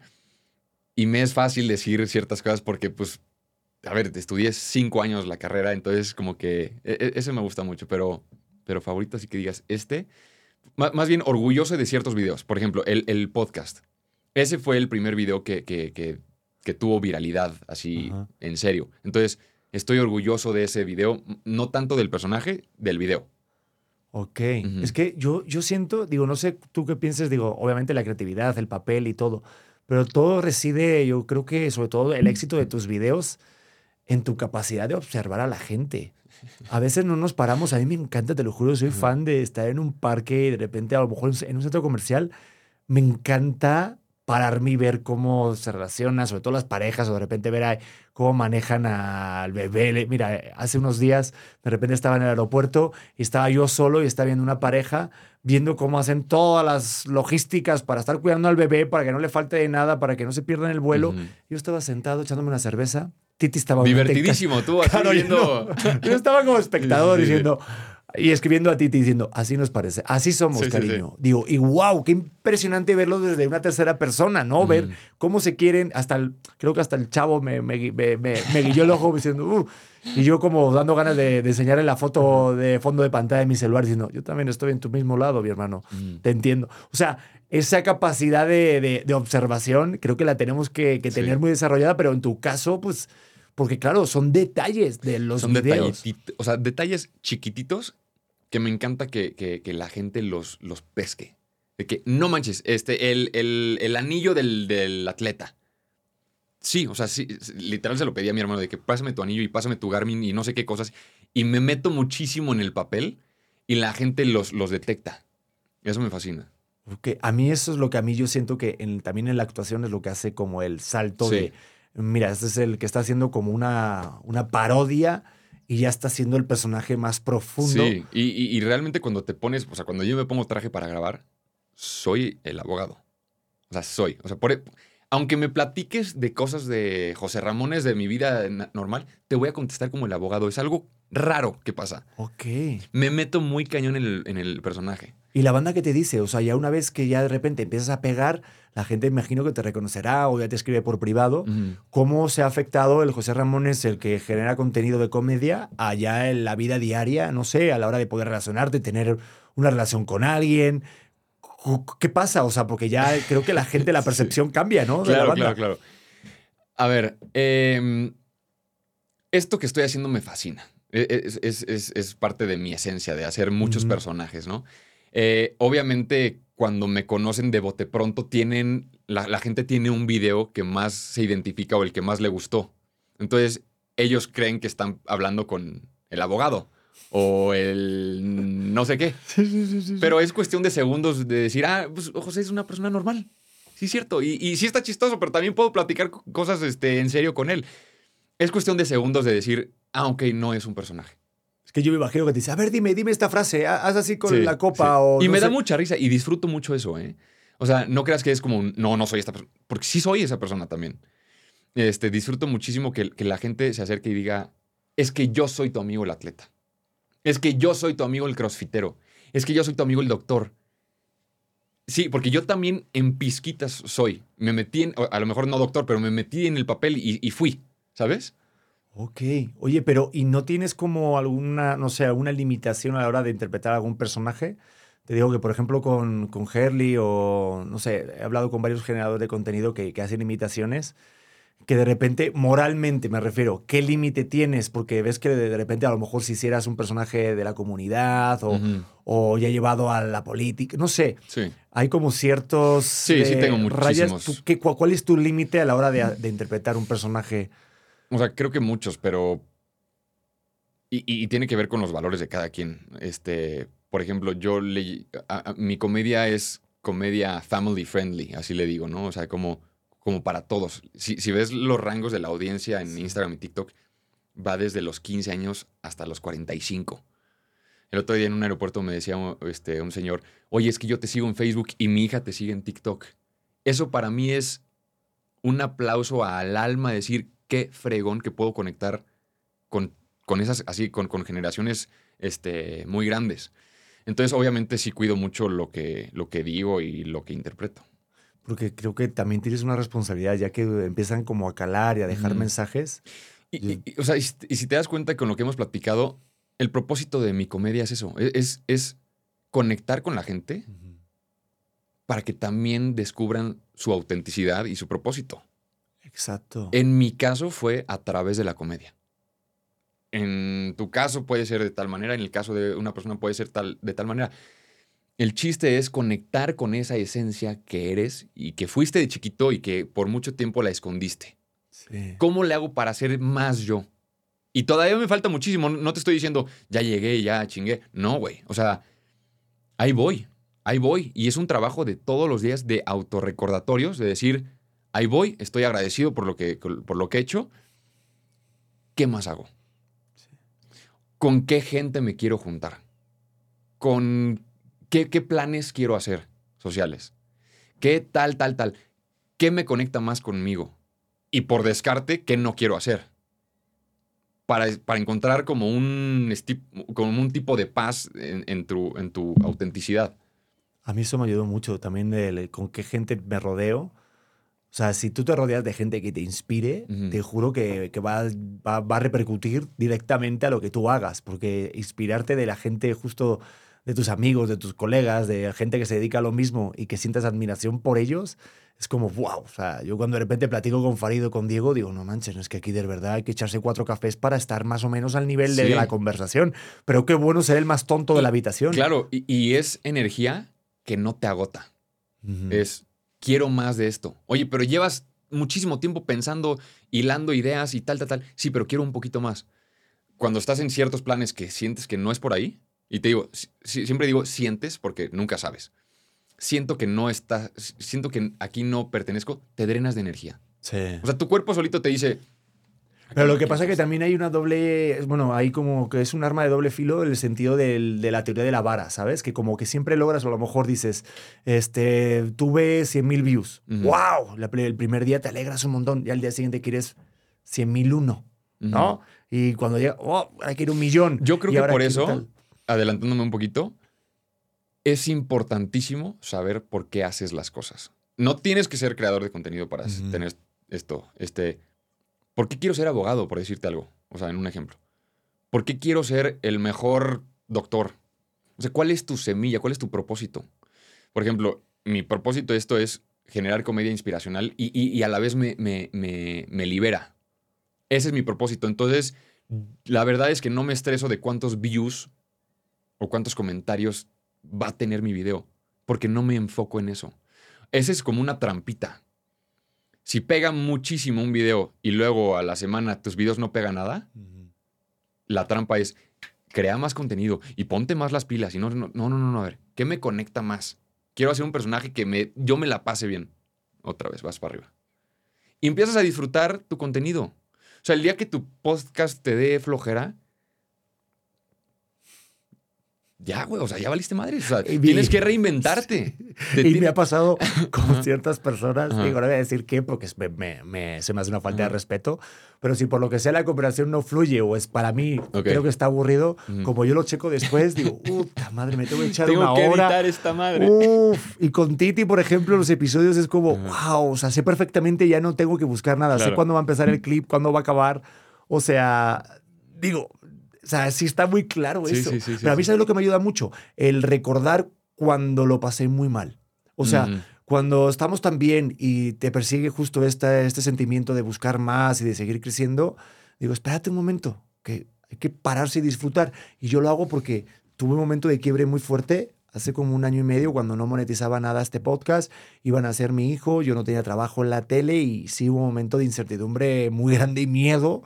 Y me es fácil decir ciertas cosas porque, pues, a ver, estudié cinco años la carrera, entonces como que e- e- ese me gusta mucho, pero, pero favorito así que digas, este, má- más bien orgulloso de ciertos videos. Por ejemplo, el, el podcast. Ese fue el primer video que, que, que- que tuvo viralidad, así, Ajá. en serio. Entonces, estoy orgulloso de ese video, no tanto del personaje, del video. Ok. Ujú. Es que yo, yo siento, digo, no sé tú qué pienses, digo, obviamente la creatividad, el papel y todo, pero todo reside, yo creo que sobre todo el éxito de tus videos en tu capacidad de observar a la gente. A veces no nos paramos, a mí me encanta, te lo juro, soy fan de estar en un parque y de repente a lo mejor en un centro comercial, me encanta pararme y ver cómo se relaciona, sobre todo las parejas, o de repente ver cómo manejan al bebé. Mira, hace unos días de repente estaba en el aeropuerto y estaba yo solo y estaba viendo una pareja, viendo cómo hacen todas las logísticas para estar cuidando al bebé, para que no le falte de nada, para que no se pierda en el vuelo. Yo estaba sentado echándome una cerveza. Titi estaba... Divertidísimo, tú así viendo... Yo, estaba como espectador diciendo... Y escribiendo a Titi diciendo, así nos parece, así somos, cariño. Digo, y wow, qué impresionante verlo desde una tercera persona, ¿no? Ver cómo se quieren, hasta el, creo que hasta el chavo me, me, me, me guilló el ojo diciendo, uh, y yo como dando ganas de, de, enseñarle la foto de fondo de pantalla de mi celular diciendo, yo también estoy en tu mismo lado, mi hermano, te entiendo. O sea, esa capacidad de, de, observación creo que la tenemos que, que tener muy desarrollada, pero en tu caso, pues porque claro, son detalles de los son videos. O sea, detalles chiquititos que me encanta que, que, la gente los, los pesque. De que, no manches, este, el, el, el anillo del, del, atleta. Sí, o sea, sí, literal se lo pedí a mi hermano de que pásame tu anillo y pásame tu Garmin y no sé qué cosas. Y me meto muchísimo en el papel y la gente los, los detecta. Eso me fascina. Okay. A mí eso es lo que a mí yo siento que también en la actuación es lo que hace como el salto de mira, este es el que está haciendo como una, una parodia y ya está haciendo el personaje más profundo. Sí, y, realmente cuando te pones, o sea, cuando yo me pongo traje para grabar, soy el abogado. O sea, soy. O sea, por, e, aunque me platiques de cosas de José Ramones de mi vida normal, te voy a contestar como el abogado. Es algo raro que pasa. Ok. Me meto muy cañón en el, en el personaje. ¿Y la banda que te dice? O sea, ya una vez que ya de repente empiezas a pegar, la gente imagino que te reconocerá o ya te escribe por privado. ¿Cómo se ha afectado el José Ramón es el que genera contenido de comedia allá en la vida diaria? No sé, a la hora de poder relacionarte, tener una relación con alguien. ¿Qué pasa? O sea, porque ya creo que la gente, la percepción cambia, ¿no? claro, claro, claro. A ver, em, esto que estoy haciendo me fascina. E, es, es, parte de mi esencia, de hacer muchos personajes, ¿no? Eh, obviamente, cuando me conocen de bote pronto, tienen. La, gente tiene un video que más se identifica o el que más le gustó. Entonces, ellos creen que están hablando con el abogado o el no sé qué. Pero es cuestión de segundos de decir, ah, pues José es una persona normal. Sí, es cierto. Y, y sí está chistoso, pero también puedo platicar cosas este, en serio con él. Es cuestión de segundos de decir, ah, ok, no es un personaje. Que yo me imagino que te dice, a ver, dime, dime esta frase, haz así con la copa o... Y me da mucha risa y disfruto mucho eso, ¿eh? O sea, no creas que es como, no, no soy esta persona, porque sí soy esa persona también. Este, disfruto muchísimo que, que la gente se acerque y diga, es que yo soy tu amigo el atleta. Es que yo soy tu amigo el crossfitero. Es que yo soy tu amigo el doctor. Sí, porque yo también en pizquitas soy. Me metí en, a lo mejor no doctor, pero me metí en el papel y, y fui, ¿sabes? Ok. Oye, pero ¿y no tienes como alguna, no sé, alguna limitación a la hora de interpretar algún personaje? Te digo que, por ejemplo, con, con Herley o, no sé, he hablado con varios generadores de contenido que, que hacen imitaciones, que de repente, moralmente me refiero, ¿qué límite tienes? Porque ves que de, repente a lo mejor si hicieras un personaje de la comunidad o, o ya llevado a la política, no sé. Sí. Hay como ciertos... Sí, sí, tengo muchísimos. Rayas. ¿qué, ¿Cuál es tu límite a la hora de, de interpretar un personaje? O sea, creo que muchos, pero. Y, tiene que ver con los valores de cada quien. Este, por ejemplo, yo le. mi comedia es comedia family friendly, así le digo, ¿no? O sea, como, como para todos. Si, ves los rangos de la audiencia en Instagram y TikTok, va desde los 15 años hasta los 45. El otro día en un aeropuerto me decía este, un señor, oye, es que yo te sigo en Facebook y mi hija te sigue en TikTok. Eso para mí es un aplauso al alma, decir, qué fregón que puedo conectar con, con esas, así, con, con generaciones este, muy grandes. Entonces, obviamente, sí cuido mucho lo que, lo que digo y lo que interpreto. Porque creo que también tienes una responsabilidad, ya que empiezan como a calar y a dejar mensajes. Y, o sea, y, si te das cuenta con lo que hemos platicado, el propósito de mi comedia es eso, e, es, es conectar con la gente para que también descubran su autenticidad y su propósito. Exacto. En mi caso fue a través de la comedia. En tu caso puede ser de tal manera, en el caso de una persona puede ser tal, de tal manera. El chiste es conectar con esa esencia que eres y que fuiste de chiquito y que por mucho tiempo la escondiste. ¿Cómo le hago para ser más yo? Y todavía me falta muchísimo. No te estoy diciendo, ya llegué, ya chingué. No, güey. O sea, ahí voy, ahí voy. Y es un trabajo de todos los días de autorrecordatorios, de decir, ahí voy, estoy agradecido por lo que, por lo que he hecho. ¿Qué más hago? ¿Con qué gente me quiero juntar? ¿Con qué, qué planes quiero hacer sociales? ¿Qué tal, tal, tal? ¿Qué me conecta más conmigo? Y por descarte, ¿qué no quiero hacer? Para, para encontrar como un, como un tipo de paz en, tu, en tu autenticidad. A mí eso me ayudó mucho también de, con qué gente me rodeo. O sea, si tú te rodeas de gente que te inspire, te juro que, que va, va, va, a repercutir directamente a lo que tú hagas, porque inspirarte de la gente justo de tus amigos, de tus colegas, de gente que se dedica a lo mismo y que sientas admiración por ellos, es como, wow. O sea, yo cuando de repente platico con Farido, con Diego, digo, no manches, es que aquí de verdad hay que echarse cuatro cafés para estar más o menos al nivel de la conversación. Pero qué bueno ser el más tonto de la habitación. Claro, y, es energía que no te agota. Es, quiero más de esto. Oye, pero llevas muchísimo tiempo pensando, hilando ideas y tal, tal, tal. Sí, pero quiero un poquito más. Cuando estás en ciertos planes que sientes que no es por ahí, y te digo, siempre digo sientes porque nunca sabes. Siento que no está, siento que aquí no pertenezco, te drenas de energía. Sí. O sea, tu cuerpo solito te dice. Pero lo que pasa es que también hay una doble, bueno, hay como que es un arma de doble filo en el sentido de la teoría de la vara, ¿sabes? Que como que siempre logras, o a lo mejor dices, este, tuve 100 mil views. ¡Wow! El primer día te alegras un montón y al día siguiente quieres 100 mil uno, ¿no? Y cuando llega, ¡oh! Hay que ir un millón. Yo creo que por eso adelantándome un poquito, es importantísimo saber por qué haces las cosas. No tienes que ser creador de contenido para tener esto. Este, ¿Por qué quiero ser abogado, por decirte algo? O sea, en un ejemplo. ¿Por qué quiero ser el mejor doctor? O sea, ¿cuál es tu semilla? ¿Cuál es tu propósito? Por ejemplo, mi propósito esto es generar comedia inspiracional y, a la vez me, me, me libera. Ese es mi propósito. Entonces, la verdad es que no me estreso de cuántos views o cuántos comentarios va a tener mi video, porque no me enfoco en eso. Ese es como una trampita. Si pega muchísimo un video y luego a la semana tus videos no pegan nada, la trampa es crea más contenido y ponte más las pilas. Y no, no, no, no, no, a ver, ¿qué me conecta más? Quiero hacer un personaje que me, yo me la pase bien. Otra vez, vas para arriba. Y empiezas a disfrutar tu contenido. O sea, el día que tu podcast te dé flojera, ya, güey, o sea, ya valiste madre. O sea, tienes que reinventarte. y me ha pasado con ciertas personas, digo, no voy a decir qué, porque me, me, se me hace una falta de respeto, pero si por lo que sea la cooperación no fluye o es para mí, creo que está aburrido, como yo lo checo después, digo, puta madre, me tengo que echar tengo una que hora. Editar esta madre. Uf, y con Titi, por ejemplo, los episodios es como, wow, o sea, sé perfectamente, ya no tengo que buscar nada, sé cuándo va a empezar el clip, cuándo va a acabar. O sea, digo, o sea, sí está muy claro eso. Pero a mí, ¿sabes lo que me ayuda mucho? El recordar cuando lo pasé muy mal. O sea, cuando estamos tan bien y te persigue justo este, este sentimiento de buscar más y de seguir creciendo, digo, espérate un momento, que hay que pararse y disfrutar. Y yo lo hago porque tuve un momento de quiebre muy fuerte hace como un año y medio cuando no monetizaba nada este podcast, iban a ser mi hijo, yo no tenía trabajo en la tele y sí hubo un momento de incertidumbre muy grande y miedo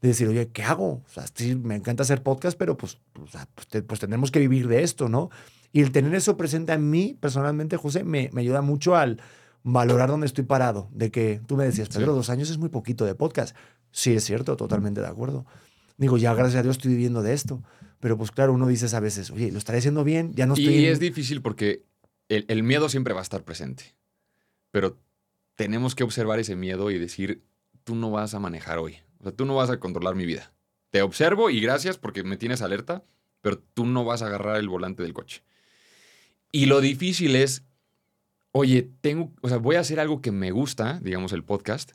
de decir, oye, ¿qué hago? O sea, sí, me encanta hacer podcast, pero pues, pues, pues, tenemos que vivir de esto, ¿no? Y el tener eso presente en mí, personalmente, José, me, me ayuda mucho al valorar dónde estoy parado. De que tú me decías, Pedro, dos años es muy poquito de podcast. Sí, es cierto, totalmente de acuerdo. Digo, ya gracias a Dios estoy viviendo de esto. Pero pues claro, uno dice a veces, oye, lo estaré haciendo bien, ya no estoy... Y es difícil porque el, el miedo siempre va a estar presente. Pero tenemos que observar ese miedo y decir, tú no vas a manejar hoy. O sea, tú no vas a controlar mi vida. Te observo y gracias porque me tienes alerta, pero tú no vas a agarrar el volante del coche. Y lo difícil es, oye, tengo, o sea, voy a hacer algo que me gusta, digamos el podcast,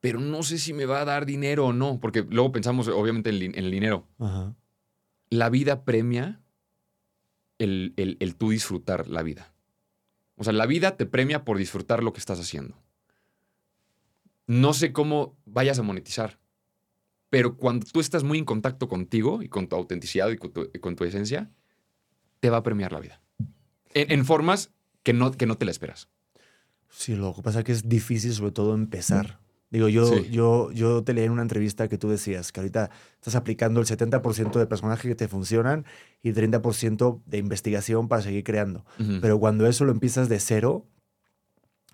pero no sé si me va a dar dinero o no, porque luego pensamos obviamente en, el dinero. La vida premia el, el tú disfrutar la vida. O sea, la vida te premia por disfrutar lo que estás haciendo. No sé cómo vayas a monetizar, pero cuando tú estás muy en contacto contigo y con tu autenticidad y con tu, esencia, te va a premiar la vida. En, formas que no, que no te la esperas. Sí, lo que pasa es que es difícil sobre todo empezar. Digo, yo, Sí. yo, yo te leí en una entrevista que tú decías que ahorita estás aplicando el 70% de personajes que te funcionan y 30% de investigación para seguir creando. Pero cuando eso lo empiezas de cero,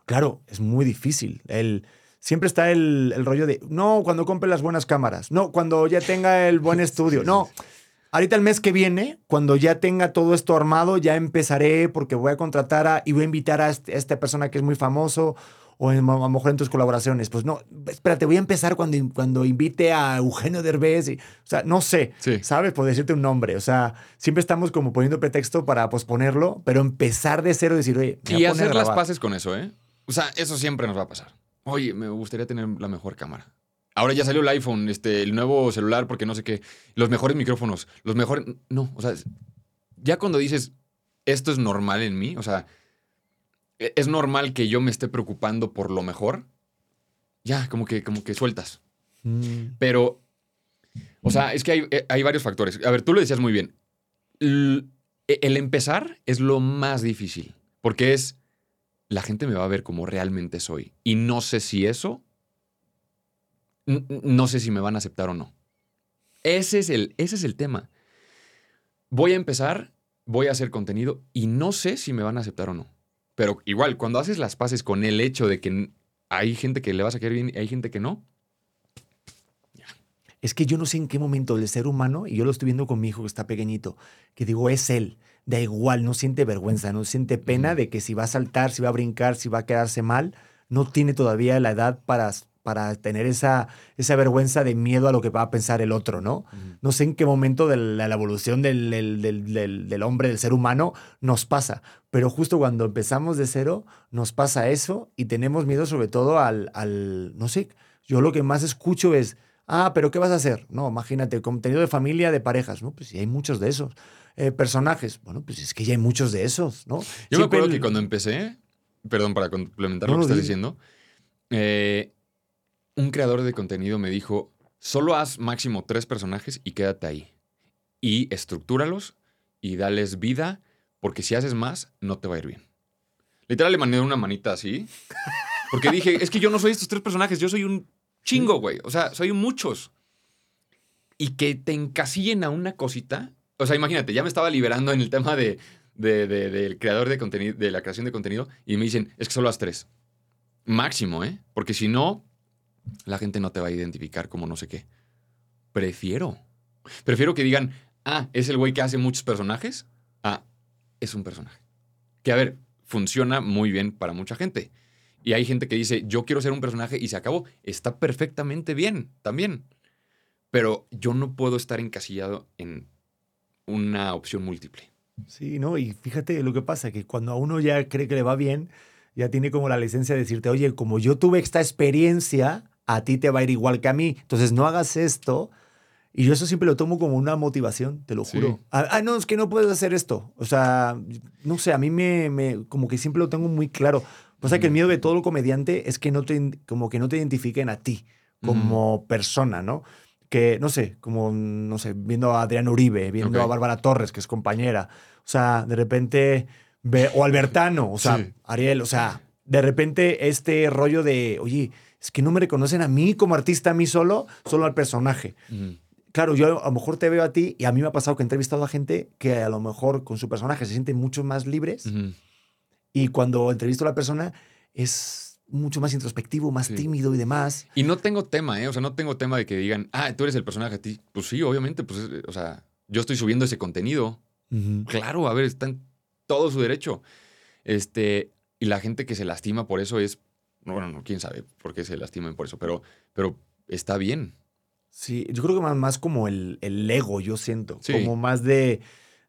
claro, es muy difícil. El, siempre está el, el rollo de, no, cuando compre las buenas cámaras, no, cuando ya tenga el buen estudio, no. Ahorita el mes que viene, cuando ya tenga todo esto armado, ya empezaré porque voy a contratar a, y voy a invitar a, este- a esta persona que es muy famoso o en- a lo mejor en tus colaboraciones. Pues no, espérate, voy a empezar cuando, cuando invite a Eugenio Derbez. y- o sea, no sé, Sí. ¿sabes? Por decirte un nombre. O sea, siempre estamos como poniendo pretexto para posponerlo, pero empezar de cero y decir, oye, me voy Y a hacer a las paces con eso, ¿eh? O sea, eso siempre nos va a pasar. Oye, me gustaría tener la mejor cámara. Ahora ya salió el iPhone, este, el nuevo celular, porque no sé qué. Los mejores micrófonos, los mejores. No, o sea, ya cuando dices esto es normal en mí, o sea, e- es normal que yo me esté preocupando por lo mejor, ya, como que, como que sueltas. Mm, Pero, o sea, es que hay, eh, hay varios factores. A ver, tú lo decías muy bien. E- El empezar es lo más difícil, porque es, la gente me va a ver como realmente soy. Y no sé si eso, no sé si me van a aceptar o no. Ese es el, ese es el tema. Voy a empezar, voy a hacer contenido y no sé si me van a aceptar o no. Pero igual, cuando haces las paces con el hecho de que hay gente que le vas a quedar bien y hay gente que no, Es que yo no sé en qué momento el ser humano, y yo lo estoy viendo con mi hijo que está pequeñito, que digo, es él. Da igual, no siente vergüenza, no siente pena de que si va a saltar, si va a brincar, si va a quedarse mal, no tiene todavía la edad para, para tener esa, esa vergüenza de miedo a lo que va a pensar el otro, ¿no? No sé en qué momento de la, la evolución del, del- del- del- del hombre, del ser humano, nos pasa. Pero justo cuando empezamos de cero, nos pasa eso y tenemos miedo sobre todo al, al, no sé, yo lo que más escucho es, ah, pero ¿qué vas a hacer? No, imagínate, contenido de familia, de parejas, ¿no? Pues sí, hay muchos de esos. Eh, personajes, bueno, pues es que ya hay muchos de esos, ¿no? Yo me acuerdo el- que cuando empecé, perdón, para complementar No, lo que estás di. diciendo, eh, un creador de contenido me dijo, solo haz máximo tres personajes y quédate ahí. Y estructúralos y dales vida, porque si haces más, no te va a ir bien. Literal le mandé una manita así, porque dije, es que yo no soy estos tres personajes, yo soy un chingo, güey. O sea, soy muchos. Y que te encasillen a una cosita. O sea, imagínate, ya me estaba liberando en el tema de, de- de- del creador de contenido, de la creación de contenido, y me dicen, es que solo las tres. Máximo, ¿eh? Porque si no, la gente no te va a identificar como no sé qué. Prefiero. Prefiero que digan, ah, es el güey que hace muchos personajes. Ah, es un personaje. Que a ver, funciona muy bien para mucha gente. Y hay gente que dice, yo quiero ser un personaje y se acabó. Está perfectamente bien también. Pero yo no puedo estar encasillado en una opción múltiple. Sí, ¿no? Y fíjate lo que pasa, que cuando a uno ya cree que le va bien, ya tiene como la licencia de decirte, oye, como yo tuve esta experiencia, a ti te va a ir igual que a mí. Entonces no hagas esto. Y yo eso siempre lo tomo como una motivación, te lo Sí. juro. Ah, ah, no, es que no puedes hacer esto. O sea, no sé, a mí me, me- como que siempre lo tengo muy claro. Pasa que el miedo de todo el comediante es que no te, como que no te identifiquen a ti como persona, ¿no? Que, no sé, como, no sé, viendo a Adrián Uribe, viendo a Bárbara Torres, que es compañera. O sea, de repente, ve, o Albertano, o sea, Sí. Ariel, o sea, de repente este rollo de, oye, es que no me reconocen a mí como artista, a mí solo, solo al personaje. Claro, yo a lo mejor te veo a ti y a mí me ha pasado que he entrevistado a gente que a lo mejor con su personaje se sienten mucho más libres y cuando entrevisto a la persona es mucho más introspectivo, más Sí. tímido y demás. Y no tengo tema, ¿eh? O sea, no tengo tema de que digan, ah, tú eres el personaje a ti. Pues sí, obviamente, pues, es- o sea, yo estoy subiendo ese contenido. Claro, a ver, está en todo su derecho. Este, y la gente que se lastima por eso es, bueno, no, quién sabe por qué se lastiman por eso, pero, pero está bien. Sí, yo creo que más, más como el, el ego, yo siento. Sí. Como más de,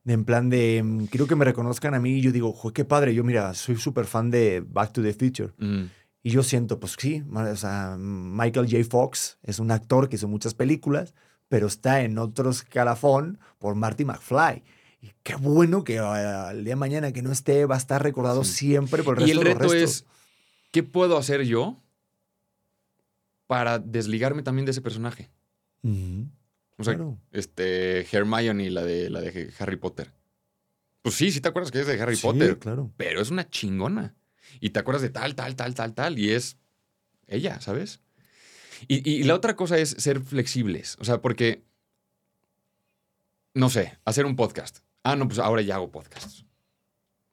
de en plan de, mm, quiero que me reconozcan a mí y yo digo, "Joder, qué padre, yo mira, soy súper fan de Back to the Future. Mm, Y yo siento, pues sí, o sea, Michael J. Fox es un actor que hizo muchas películas, pero está en otro escalafón por Marty McFly. Y qué bueno que ah, el día de mañana que no esté va a estar recordado Sí. siempre por el Y resto el de los reto es, ¿qué puedo hacer yo para desligarme también de ese personaje? O sea, claro. este, Hermione, la de, la de Harry Potter. Pues sí, sí te acuerdas que es de Harry Sí, Potter, claro. pero es una chingona. Y te acuerdas de tal, tal, tal, tal, tal, y es ella, ¿sabes? Y, y la otra cosa es ser flexibles. O sea, porque, no sé, hacer un podcast. Ah, no, pues ahora ya hago podcasts.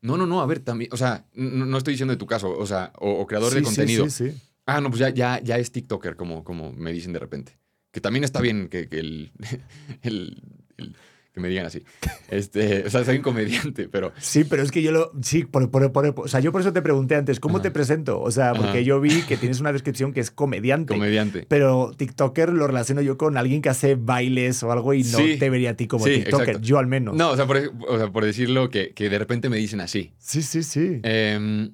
No, no, no, a ver, también, o sea, no, no estoy diciendo de tu caso, o sea, o, o creador de Sí, sí, contenido. sí, sí. Ah, no, pues ya, ya, ya es TikToker, como, como me dicen de repente. Que también está bien que, que el, el- el- que me digan así. Este, o sea, soy un comediante, pero Sí, pero es que yo lo. Sí, por, por- por- o sea, yo por eso te pregunté antes, ¿cómo Ajá. te presento? O sea, porque Ajá. yo vi que tienes una descripción que es comediante. comediante. Pero TikToker lo relaciono yo con alguien que hace bailes o algo y no Sí. te vería a ti como Sí, TikToker. exacto. Yo al menos. No, o sea, por, o sea, por decirlo, que, que de repente me dicen así. Sí, sí, sí. Em,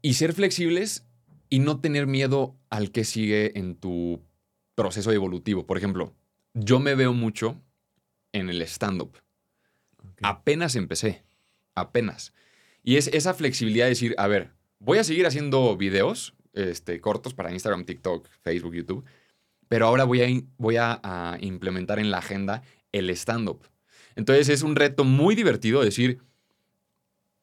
y ser flexibles y no tener miedo al que sigue en tu proceso evolutivo. Por ejemplo, yo me veo mucho en el stand-up. Apenas empecé. Apenas. Y es esa flexibilidad de decir, a ver, voy a seguir haciendo videos este, cortos para Instagram, TikTok, Facebook, YouTube, pero ahora voy a, voy a, a implementar en la agenda el stand-up. Entonces es un reto muy divertido decir,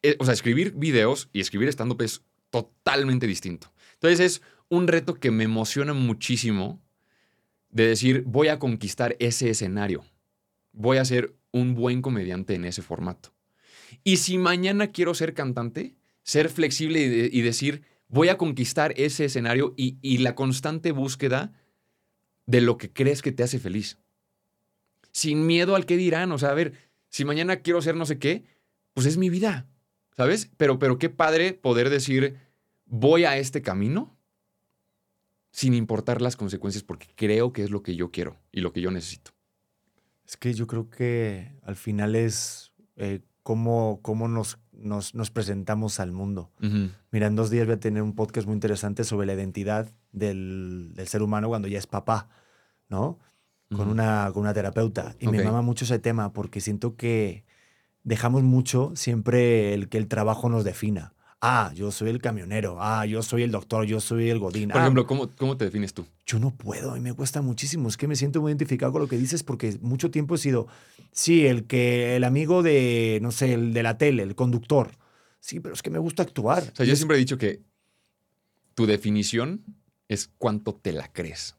eh, o sea, escribir videos y escribir stand-up es totalmente distinto. Entonces es un reto que me emociona muchísimo de decir, voy a conquistar ese escenario. Voy a ser un buen comediante en ese formato. Y si mañana quiero ser cantante, ser flexible y, de- y decir, voy a conquistar ese escenario y, y la constante búsqueda de lo que crees que te hace feliz. Sin miedo al que dirán. O sea, a ver, si mañana quiero ser no sé qué, pues es mi vida. ¿Sabes? Pero, pero qué padre poder decir, voy a este camino sin importar las consecuencias porque creo que es lo que yo quiero y lo que yo necesito. Es que yo creo que al final es eh, cómo, cómo nos, nos, nos presentamos al mundo. Mira, en dos días voy a tener un podcast muy interesante sobre la identidad del, del ser humano cuando ya es papá, ¿no? Con, una, con una terapeuta. Y me mama mucho ese tema porque siento que dejamos mucho siempre el que el trabajo nos defina. Ah, yo soy el camionero. Ah, yo soy el doctor. Yo soy el godín. Por Ah, ejemplo, ¿cómo, ¿cómo te defines tú? yo no puedo y me cuesta muchísimo. Es que me siento muy identificado con lo que dices porque mucho tiempo he sido, sí, el que el amigo de, no sé, el de la tele, el conductor. Sí, pero es que me gusta actuar. O sea, yo es- siempre he dicho que tu definición es cuánto te la crees.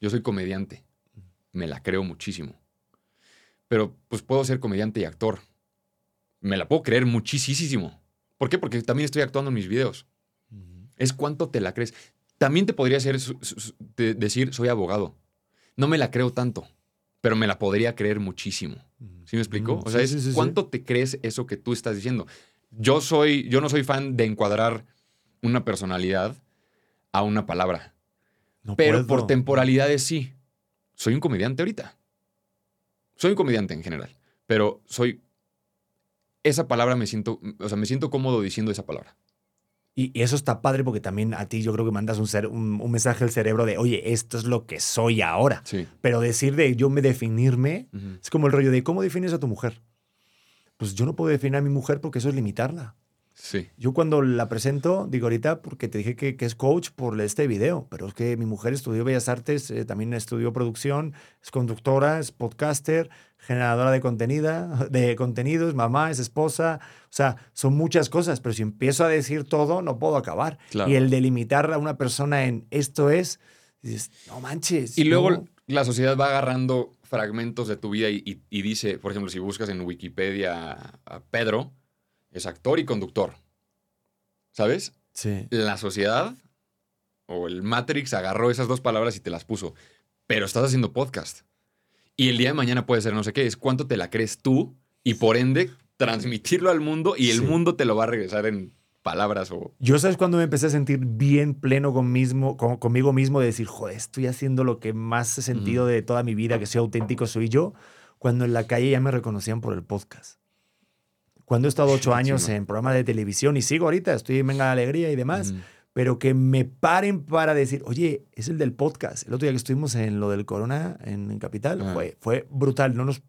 Yo soy comediante. Me la creo muchísimo. Pero pues puedo ser comediante y actor. Me la puedo creer muchísimo. ¿Por qué? Porque también estoy actuando en mis videos. Es cuánto te la crees. También te podría su- su- de- decir, soy abogado. No me la creo tanto, pero me la podría creer muchísimo. ¿Sí me explico? O sea, sí, es sí, sí, sí. cuánto te crees eso que tú estás diciendo. Yo soy, yo no soy fan de encuadrar una personalidad a una palabra, No pero puedo. por temporalidades sí. Soy un comediante ahorita. Soy un comediante en general, pero soy esa palabra me siento, o sea, me siento cómodo diciendo esa palabra. Y, y eso está padre porque también a ti yo creo que mandas un, ser, un, un mensaje al cerebro de, oye, esto es lo que soy ahora. Sí. Pero decir de yo me definirme es como el rollo de, ¿cómo defines a tu mujer? Pues yo no puedo definir a mi mujer porque eso es limitarla. Sí. Yo cuando la presento, digo ahorita porque te dije que, que es coach por este video, pero es que mi mujer estudió Bellas Artes, eh, también estudió producción, es conductora, es podcaster, generadora de, contenida, de contenido, es mamá, es esposa, o sea, son muchas cosas, pero si empiezo a decir todo, no puedo acabar. Claro. Y el delimitar a una persona en esto es, dices, no manches. Y luego no". la sociedad va agarrando fragmentos de tu vida y, y- y dice, por ejemplo, si buscas en Wikipedia a, a Pedro, es actor y conductor. ¿Sabes? Sí. La sociedad o el Matrix agarró esas dos palabras y te las puso. Pero estás haciendo podcast. Y el día de mañana puede ser no sé qué, es cuánto te la crees tú y por ende transmitirlo al mundo y el Sí. mundo te lo va a regresar en palabras o... Yo, ¿sabes cuando me empecé a sentir bien pleno con mismo, con- conmigo mismo de decir, joder, estoy haciendo lo que más he sentido de toda mi vida, que soy auténtico, soy yo? Cuando en la calle ya me reconocían por el podcast. Cuando he estado ocho años en programas de televisión y sigo ahorita, estoy en Venga la Alegría y demás, Ujú. pero que me paren para decir, oye, es el del podcast. El otro día que estuvimos en lo del Corona en, en Capital, Ah. fue, fue brutal. No nos,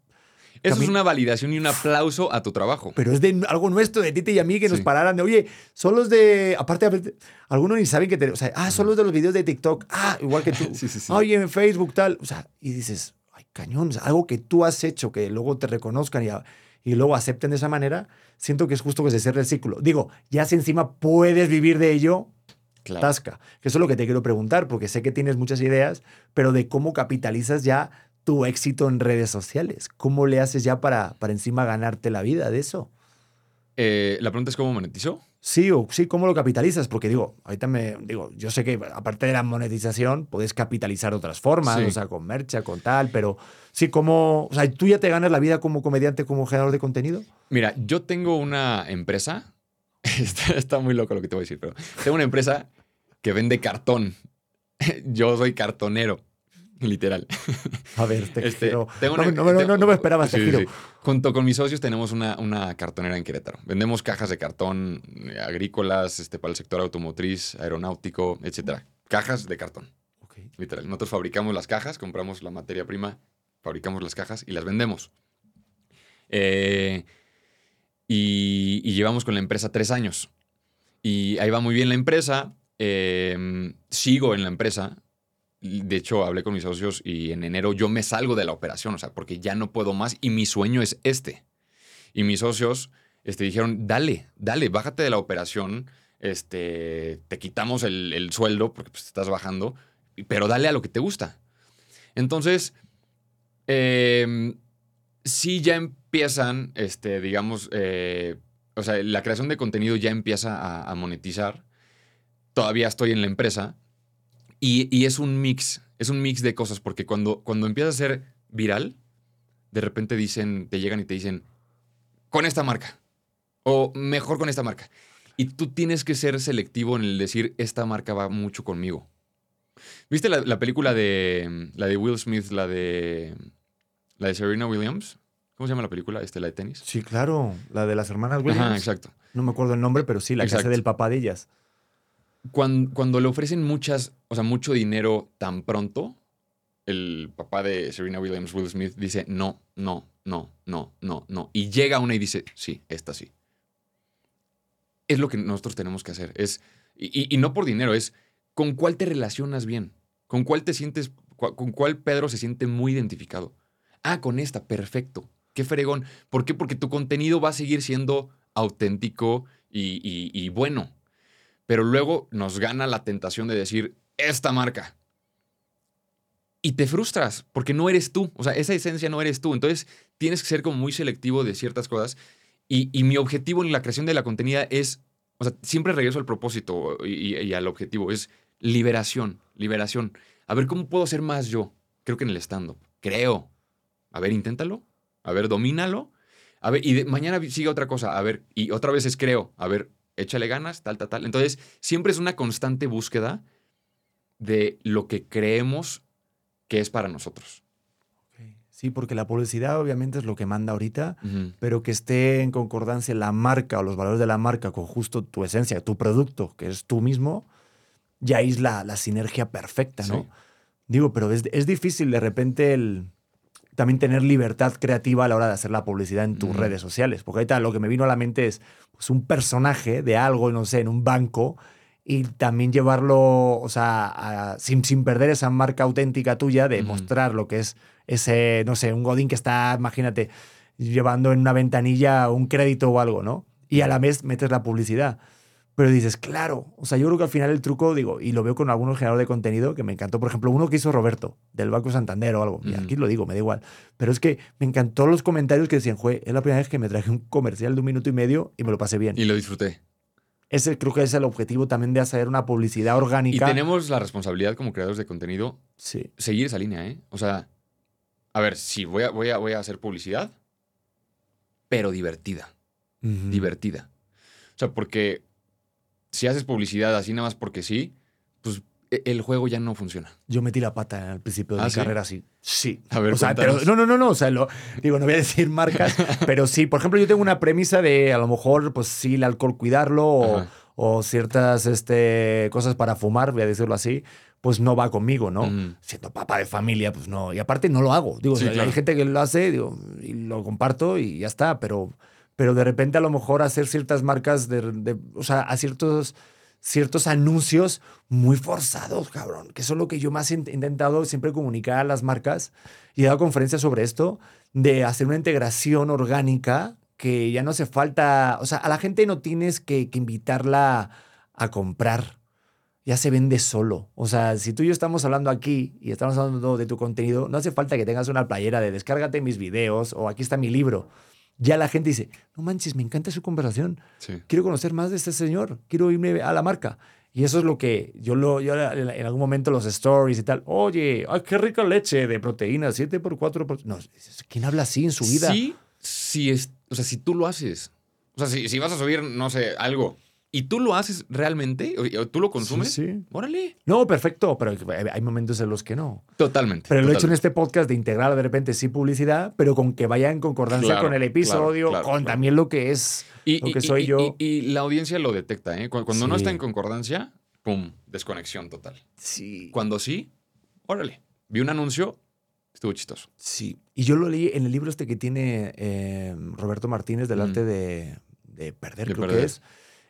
Eso es una validación y un aplauso a tu trabajo. pero es de algo nuestro, de Tite y a mí, que nos Sí. pararan de, oye, son los de, aparte, algunos ni saben que te, o sea, ah, son los de los videos de TikTok, ah, igual que tú, Sí, sí, sí. oye, en Facebook tal, o sea, y dices, ay, cañón, o sea, algo que tú has hecho, que luego te reconozcan y, a- y luego acepten de esa manera, siento que es justo que se cierre el círculo. Digo, ya si encima puedes vivir de ello, Claro. tasca. Que eso es lo que te quiero preguntar, porque sé que tienes muchas ideas, pero de cómo capitalizas ya tu éxito en redes sociales. ¿Cómo le haces ya para, para encima ganarte la vida de eso? Eh, la pregunta es cómo monetizo. Sí, o sí, ¿cómo lo capitalizas? Porque digo, ahorita me digo, yo sé que aparte de la monetización, puedes capitalizar de otras formas, Sí. o sea, con mercha, con tal, pero sí, ¿cómo, o sea, tú ya te ganas la vida como comediante, como generador de contenido? Mira, yo tengo una empresa. Está, está muy loco lo que te voy a decir, pero tengo una empresa que vende cartón. Yo soy cartonero, literal. A ver, te Este, tengo una- no me- no- tengo- no me esperaba Sí, giro. sí. Junto con mis socios tenemos una, una cartonera en Querétaro. Vendemos cajas de cartón eh, agrícolas este, para el sector automotriz, aeronáutico, etcétera. Cajas de cartón, literal. Nosotros fabricamos las cajas, compramos la materia prima, fabricamos las cajas y las vendemos. Eh, y, y llevamos con la empresa tres años. Y ahí va muy bien la empresa. eh, sigo en la empresa. De hecho, hablé con mis socios y en enero yo me salgo de la operación, o sea, porque ya no puedo más y mi sueño es este. Y mis socios este, dijeron, dale, dale, bájate de la operación, este, te quitamos el, el sueldo porque pues, te estás bajando, pero dale a lo que te gusta. Entonces, eh, sí ya empiezan, este, digamos, eh, o sea, la creación de contenido ya empieza a, a monetizar. Todavía estoy en la empresa y, y es un mix, es un mix de cosas, porque cuando, cuando empieza a ser viral, de repente dicen, te llegan y te dicen, con esta marca, o mejor con esta marca. Y tú tienes que ser selectivo en el decir, esta marca va mucho conmigo. ¿Viste la, la película de, la de Will Smith, la de, la de Serena Williams? ¿Cómo se llama la película? Este, la de tenis. Sí, claro, la de las hermanas Williams. Ajá, exacto. No me acuerdo el nombre, pero sí, la que hace Exacto. del papá de ellas. Cuando, cuando le ofrecen muchas, o sea, mucho dinero tan pronto, el papá de Serena Williams, Will Smith, dice no, no, no, no, no, no. Y llega una y dice, sí, esta sí. Es lo que nosotros tenemos que hacer. Es, y, y- no por dinero, es con cuál te relacionas bien, con cuál te sientes, con cuál Pedro se siente muy identificado. Ah, con esta, perfecto. Qué fregón. ¿Por qué? Porque tu contenido va a seguir siendo auténtico y- y bueno. Pero luego nos gana la tentación de decir, esta marca. Y te frustras porque no eres tú. O sea, esa esencia no eres tú. Entonces tienes que ser como muy selectivo de ciertas cosas. Y, y mi objetivo en la creación de la contenida es, o sea, siempre regreso al propósito y, al objetivo, es liberación, liberación. A ver, ¿cómo puedo ser más yo? Creo que en el stand-up. Creo. A ver, inténtalo. A ver, domínalo. A ver, y de- mañana sigue otra cosa. A ver, y otra vez es creo. A ver, échale ganas, tal, tal, tal. Entonces, siempre es una constante búsqueda de lo que creemos que es para nosotros. Sí, porque la publicidad obviamente es lo que manda ahorita, pero que esté en concordancia la marca o los valores de la marca con justo tu esencia, tu producto, que es tú mismo, ya es la, la sinergia perfecta, ¿no? Sí. Digo, pero es, es difícil de repente el también tener libertad creativa a la hora de hacer la publicidad en tus redes sociales. Porque ahorita lo que me vino a la mente es pues, un personaje de algo, no sé, en un banco y también llevarlo, o sea, a- sin, sin perder esa marca auténtica tuya de mostrar lo que es ese, no sé, un Godín que está, imagínate, llevando en una ventanilla un crédito o algo, ¿no? Y a la vez metes la publicidad. Pero dices, claro, o sea, yo creo que al final el truco, digo, y lo veo con algunos generadores de contenido que me encantó, por ejemplo, uno que hizo Roberto, del Banco Santander o algo, y aquí lo digo, me da igual, pero es que me encantó los comentarios que decían, jue, es la primera vez que me traje un comercial de un minuto y medio y me lo pasé bien. Y lo disfruté. Ese creo que es el objetivo también de hacer una publicidad Y orgánica. tenemos la responsabilidad como creadores de contenido Sí. seguir esa línea, ¿eh? O sea, a ver, sí, voy a, voy a, voy a hacer publicidad, pero divertida, divertida. O sea, porque si haces publicidad así nada más porque sí, pues e- el juego ya no funciona. Yo metí la pata al principio de ¿Ah, mi sí? carrera así. Sí. A ver, o sea, pero, no, no, no, no. O sea, lo, digo, no voy a decir marcas, pero sí. Por ejemplo, yo tengo una premisa de a lo mejor, pues sí, el alcohol cuidarlo o, o ciertas este, cosas para fumar, voy a decirlo así, pues no va conmigo, ¿no? Ujú. Siendo papá de familia, pues no. Y aparte no lo hago. Digo, Sí, o sea, claro. hay gente que lo hace digo, y lo comparto y ya está, pero, pero de repente a lo mejor hacer ciertas marcas, de, de- o sea, a ciertos ciertos anuncios muy forzados, cabrón. Que eso es lo que yo más he intentado siempre comunicar a las marcas. Y he dado conferencias sobre esto, de hacer una integración orgánica que ya no hace falta, o sea, a la gente no tienes que, que invitarla a comprar. ya se vende solo. O sea, si tú y yo estamos hablando aquí y estamos hablando de tu contenido, no hace falta que tengas una playera de descárgate mis videos o aquí está mi libro. Ya la gente dice, no manches, me encanta su conversación. Sí. Quiero conocer más de este señor. Quiero irme a la marca. Y eso es lo que yo, lo, yo en algún momento los stories y tal. Oye, ay, qué rica leche de proteína, 7 por 4 por... No, ¿quién habla así en su vida? Sí, sí es, o sea, si tú lo haces. O sea, si, si vas a subir, no sé, algo y tú lo haces realmente, o tú lo consumes, Sí, sí. órale. No, perfecto, pero hay momentos en los que no. Totalmente. Pero lo he hecho en este podcast de integrar de repente sí publicidad, pero con que vaya en concordancia Claro, con el episodio, claro, claro, con también lo que es, Y, lo que y- soy y- yo. Y, la audiencia lo detecta, ¿eh? Cu- Cuando no está en concordancia, pum, desconexión total. Sí. Cuando sí, órale. Vi un anuncio, estuvo chistoso. Sí. Y yo lo leí en el libro este que tiene eh, Roberto Martínez del Mm. arte de, de perder, De creo perder. que es.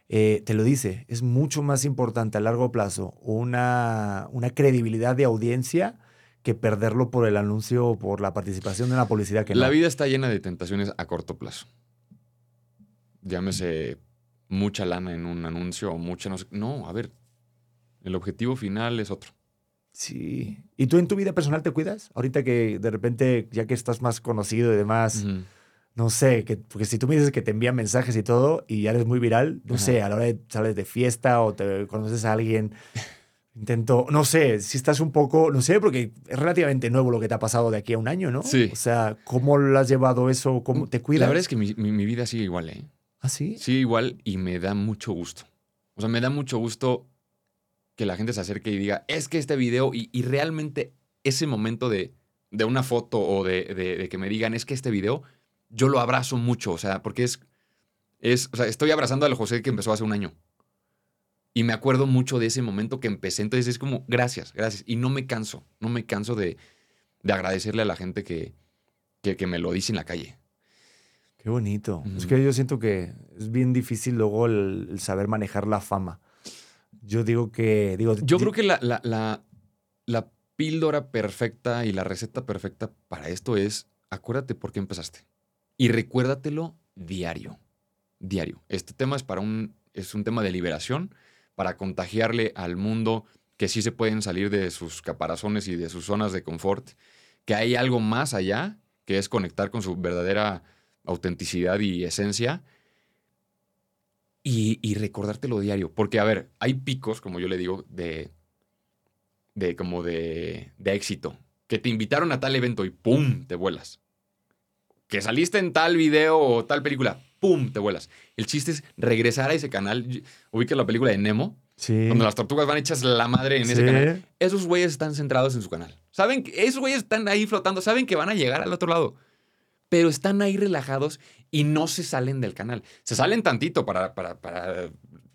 Eh, te lo dice, es mucho más importante a largo plazo una, una credibilidad de audiencia que perderlo por el anuncio o por la participación de una publicidad que La no. vida está llena de tentaciones a corto plazo. Llámese mucha lana en un anuncio o mucha no sé. No, a ver. El objetivo final es otro. Sí. ¿Y tú en tu vida personal te cuidas? Ahorita que de repente, ya que estás más conocido y demás. No sé, que, porque si tú me dices que te envían mensajes y todo y ya eres muy viral, no Ajá. sé, a la hora de sales de fiesta o te conoces a alguien, intento, no sé, si estás un poco, no sé, porque es relativamente nuevo lo que te ha pasado de aquí a un año, ¿no? Sí. O sea, ¿cómo lo has llevado eso? ¿Cómo te cuidas? La verdad es que mi, mi- mi vida sigue igual, ¿eh? ¿Ah, sí? Sigue igual y me da mucho gusto. O sea, me da mucho gusto que la gente se acerque y diga, es que este video, y, y realmente ese momento de, de una foto o de, de- de que me digan, es que este video, yo lo abrazo mucho, o sea, porque es, es, o sea, estoy abrazando al José que empezó hace un año. Y me acuerdo mucho de ese momento que empecé, entonces es como, gracias, gracias. Y no me canso, no me canso de, de agradecerle a la gente que, que, que me lo dice en la calle. Qué bonito. Es que yo siento que es bien difícil luego el, el saber manejar la fama. Yo digo que, digo, Yo creo que la, la, la, la píldora perfecta y la receta perfecta para esto es acuérdate por qué empezaste. Y recuérdatelo diario. Diario. Este tema es para un, es un tema de liberación, para contagiarle al mundo que sí se pueden salir de sus caparazones y de sus zonas de confort, que hay algo más allá, que es conectar con su verdadera autenticidad y esencia, y, y recordártelo diario. Porque, a ver, hay picos, como yo le digo, de, de como de, de éxito. Que te invitaron a tal evento y ¡pum! te vuelas. Que saliste en tal video o tal película, ¡pum! te vuelas. El chiste es regresar a ese canal. Ubica la película de Nemo, Sí. donde las tortugas van hechas la madre en ese canal. Esos güeyes están centrados en su canal. Saben que esos güeyes están ahí flotando, saben que van a llegar al otro lado. Pero están ahí relajados y no se salen del canal. Se salen tantito para. para, para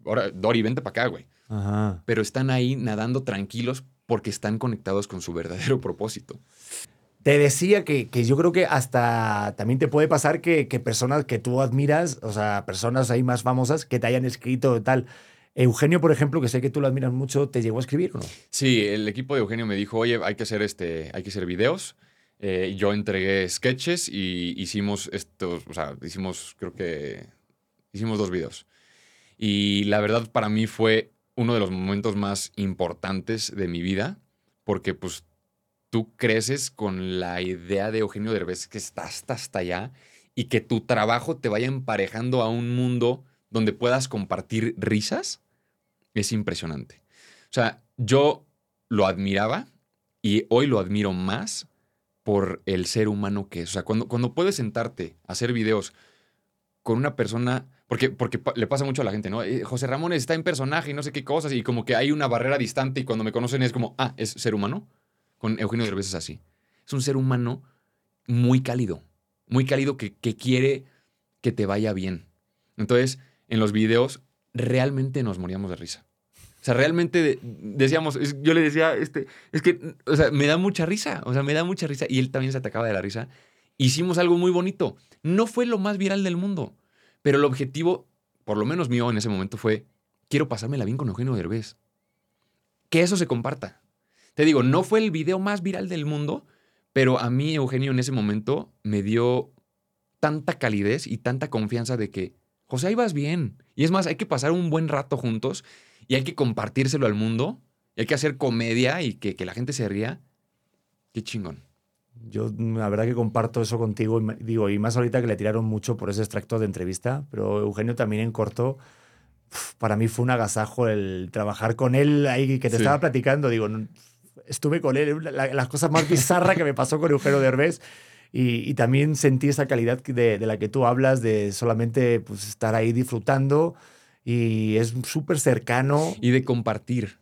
ahora, Dori, vente para acá, güey. Ajá. Pero están ahí nadando tranquilos porque están conectados con su verdadero propósito. Te decía que, que yo creo que hasta también te puede pasar que, que personas que tú admiras, o sea, personas ahí más famosas que te hayan escrito tal. Eugenio, por ejemplo, que sé que tú lo admiras mucho, ¿te llegó a escribir o no? Sí, el equipo de Eugenio me dijo, oye, hay que hacer, este, hay que hacer videos. Eh, yo entregué sketches y hicimos estos, o sea, hicimos, creo que, hicimos dos videos. Y la verdad para mí fue uno de los momentos más importantes de mi vida, porque pues tú creces con la idea de Eugenio Derbez que está hasta, allá y que tu trabajo te vaya emparejando a un mundo donde puedas compartir risas, es impresionante. O sea, yo lo admiraba y hoy lo admiro más por el ser humano que es. O sea, cuando, cuando puedes sentarte a hacer videos con una persona, porque, porque le pasa mucho a la gente, ¿no? Eh, José Ramón está en personaje y no sé qué cosas, y como que hay una barrera distante y cuando me conocen es como, ah, es ser humano. Con Eugenio Derbez es así. Es un ser humano muy cálido, muy cálido que, que quiere que te vaya bien. Entonces, en los videos realmente nos moríamos de risa. O sea, realmente de- decíamos, yo le decía, este, es que, o sea, me da mucha risa, o sea, me da mucha risa. Y él también se atacaba de la risa. Hicimos algo muy bonito. No fue lo más viral del mundo, pero el objetivo, por lo menos mío en ese momento, fue, quiero pasármela bien con Eugenio Derbez. Que eso se comparta. Te digo, no fue el video más viral del mundo, pero a mí Eugenio en ese momento me dio tanta calidez y tanta confianza de que, José, ahí vas bien. Y es más, hay que pasar un buen rato juntos y hay que compartírselo al mundo, y hay que hacer comedia y que, que la gente se ría, qué chingón. Yo la verdad que comparto eso contigo, y digo, y más ahorita que le tiraron mucho por ese extracto de entrevista, pero Eugenio también en corto, para mí fue un agasajo el trabajar con él ahí que te Sí. estaba platicando, digo, no- estuve con él, la- las cosas más bizarras que me pasó con Eugenio Derbez. Y, y también sentí esa calidad de, de la que tú hablas, de solamente pues, estar ahí disfrutando. Y es súper cercano. Y de compartir.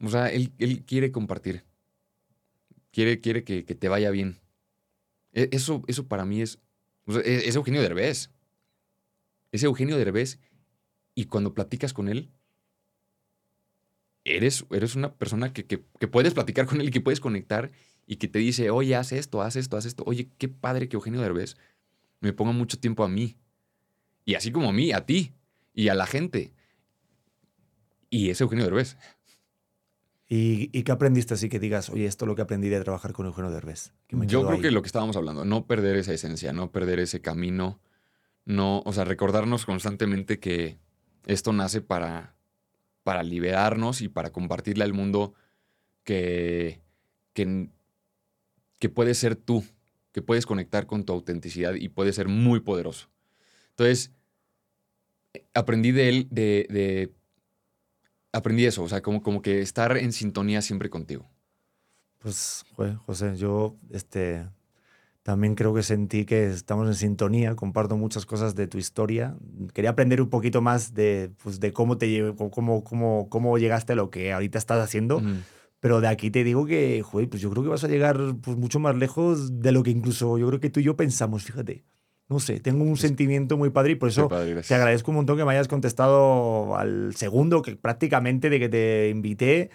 O sea, él, él quiere compartir. Quiere, quiere que, que te vaya bien. E- Eso, eso para mí es. o sea, e- es Eugenio Derbez. Es Eugenio Derbez. Y cuando platicas con él, eres, eres una persona que, que- que puedes platicar con él y que puedes conectar y que te dice, oye, haz esto, haz esto, haz esto. Oye, qué padre que Eugenio Derbez me ponga mucho tiempo a mí. Y así como a mí, a ti y a la gente. Y es Eugenio Derbez. ¿Y, ¿Y qué aprendiste así que digas, oye, esto es lo que aprendí de trabajar con Eugenio Derbez? que me Yo creo ahí"? que lo que estábamos hablando, no perder esa esencia, no perder ese camino, no, o sea, recordarnos constantemente que esto nace para, para liberarnos y para compartirle al mundo que, que, que puedes ser tú, que puedes conectar con tu autenticidad y puedes ser muy poderoso. Entonces, eh, aprendí de él, de, de- aprendí eso, o sea, como, como que estar en sintonía siempre contigo. Pues, José, yo este, también creo que sentí que estamos en sintonía, comparto muchas cosas de tu historia. Quería aprender un poquito más de, pues, de cómo, te, cómo, cómo, cómo llegaste a lo que ahorita estás haciendo, Ujú. pero de aquí te digo que, joder, pues yo creo que vas a llegar pues, mucho más lejos de lo que incluso yo creo que tú y yo pensamos, fíjate. No sé, tengo un sentimiento muy padre y por eso padre, te agradezco un montón que me hayas contestado al segundo, que prácticamente de que te invité.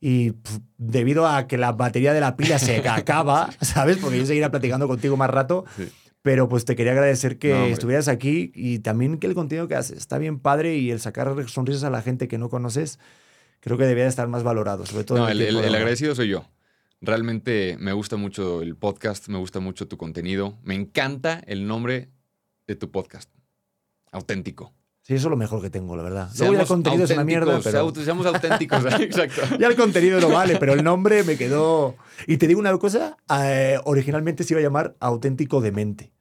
Y pf, debido a que la batería de la pila se acaba, ¿sabes? Porque yo seguiré platicando contigo más rato. Sí. Pero pues te quería agradecer que No, estuvieras aquí y también que el contenido que haces está bien padre y el sacar sonrisas a la gente que no conoces, creo que debería de estar más valorado, sobre todo. No, el, el- el agradecido soy yo. Realmente me gusta mucho el podcast, me gusta mucho tu contenido. Me encanta el nombre de tu podcast. Auténtico. Sí, eso es lo mejor que tengo, la verdad. Luego ya el contenido es una mierda, pero... Seamos auténticos, exacto. Ya el contenido no vale, pero el nombre me quedó... Y te digo una cosa, eh, originalmente se iba a llamar Auténtico Demente.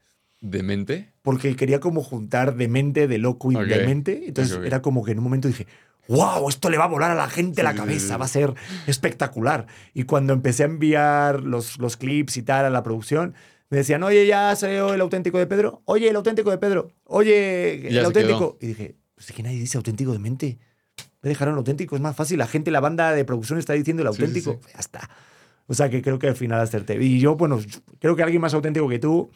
¿Demente? porque quería como juntar demente, de loco y Ok. demente. Entonces era como que en un momento dije, wow, esto le va a volar a la gente Sí, la cabeza, sí, sí. va a ser espectacular. Y cuando empecé a enviar los, los clips y tal a la producción, me decían, oye, ya salió el auténtico de Pedro, oye, el auténtico de Pedro, oye, el auténtico. Y dije, pues es que nadie dice auténtico demente. Me dejaron el auténtico, es más fácil. La gente, la banda de producción está diciendo el Sí, sí, auténtico. Ya está. O sea que creo que al final acerté. Y yo, bueno, creo que alguien más auténtico que tú.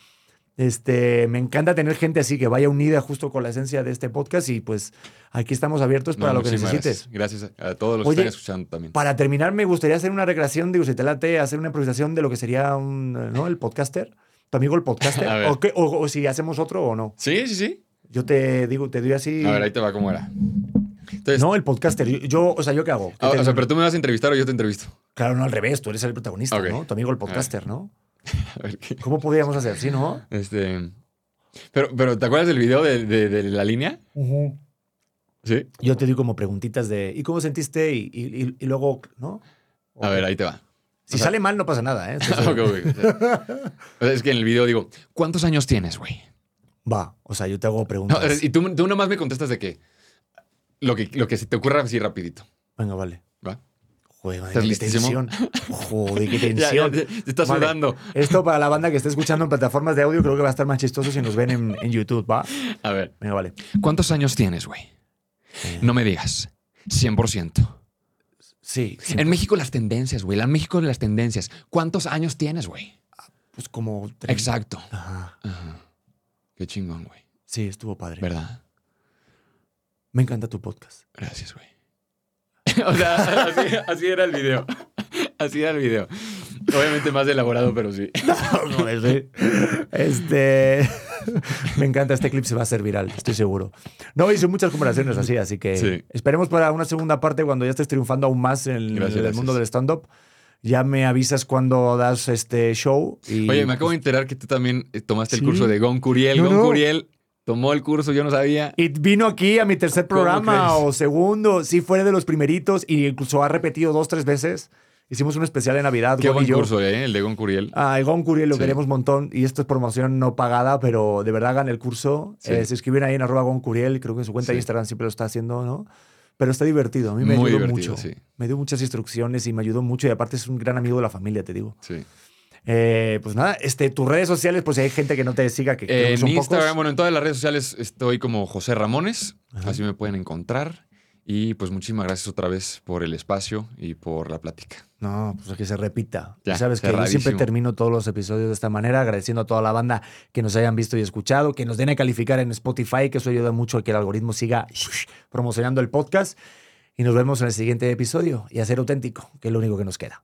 Este, me encanta tener gente así que vaya unida justo con la esencia de este podcast y pues aquí estamos abiertos para No, lo que necesites. Gracias. Gracias a todos los Oye, que están escuchando también. Para terminar, me gustaría hacer una recreación, digo, si te late, hacer una improvisación de lo que sería un, ¿no? el podcaster. Tu amigo el podcaster. O, qué- o- o si hacemos otro o no. Sí, sí, sí. Yo te digo, te doy así. A ver, ahí te va cómo era. Entonces, No, el podcaster. Yo, o sea, ¿yo qué hago? ¿Qué ah, te- o sea, pero tú me vas a entrevistar o yo te entrevisto. Claro, no al revés, tú eres el protagonista. ¿no? Tu amigo el podcaster, ¿no? A ver qué. ¿Cómo podríamos hacer? ¿Sí, no? Este. Pero, pero, ¿te acuerdas del video de, de- de la línea? Sí. Yo te doy como preguntitas de ¿y cómo sentiste? Y, y- luego, ¿no? A ver, ahí te va. Si o sea- sale mal, no pasa nada, ¿eh? Entonces, Ok, ok. O sea, es que en el video digo, ¿cuántos años tienes, güey? Va, o sea, yo te hago No, preguntas. y tú, tú nomás me contestas de que lo que, lo que se te ocurra así rapidito. Venga, vale. ¿Va? Joder, madre, ¿Estás qué tensión. Joder, qué Ya, ya, tensión. te, te estás Vale. sudando. Esto para la banda que esté escuchando en plataformas de audio creo que va a estar más chistoso si nos ven en, en YouTube, ¿va? A ver. Venga, vale. ¿Cuántos años tienes, güey? Eh, No me digas. 100%. Sí, En México las tendencias, güey. En México las tendencias. ¿Cuántos años tienes, güey? pues como... tre- Exacto. Ajá. Ajá. Qué chingón, güey. Sí, estuvo padre. ¿Verdad? Me encanta tu podcast. Gracias, güey. o sea, así, así era el video. Así era el video. Obviamente más elaborado, pero sí. No, ese- este. Me encanta, este clip se va a hacer viral, estoy seguro. No, hice muchas comparaciones así, así que Sí. esperemos para una segunda parte cuando ya estés triunfando aún más en el, Gracias, el gracias. mundo del stand-up. Ya me avisas cuando das este show. Y, Oye, me acabo de enterar que tú también tomaste Sí. el curso de Gon Curiel. No, Gon no. Curiel Tomó el curso, yo no sabía. Y vino aquí a mi tercer ¿Cómo programa o segundo. Sí, fue de los primeritos y incluso ha repetido dos, tres veces. Hicimos un especial de Navidad. Qué Gon y buen yo. curso, ¿eh? El de Gon Curiel. A Egon Curiel lo Sí. queremos un montón y esto es promoción no pagada, pero de verdad hagan el curso. Sí. Eh, se escriben ahí en arroba Gon Curiel, creo que en su cuenta de Sí. Instagram siempre lo está haciendo, ¿no? Pero está divertido, a mí me Muy ayudó mucho. Me dio muchas instrucciones y me ayudó mucho y aparte es un gran amigo de la familia, te digo. Sí. Eh, pues nada, este, tus redes sociales, pues si hay gente que no te siga, que que En Instagram, pocos. bueno, en todas las redes sociales estoy como José Ramones. Ajá. Así me pueden encontrar. Y pues muchísimas gracias otra vez por el espacio y por la plática. No, pues que se repita. Ya, sabes que yo siempre termino todos los episodios de esta manera, agradeciendo a toda la banda que nos hayan visto y escuchado, que nos den a calificar en Spotify, que eso ayuda mucho a que el algoritmo siga promocionando el podcast. Y nos vemos en el siguiente episodio y a ser auténtico, que es lo único que nos queda.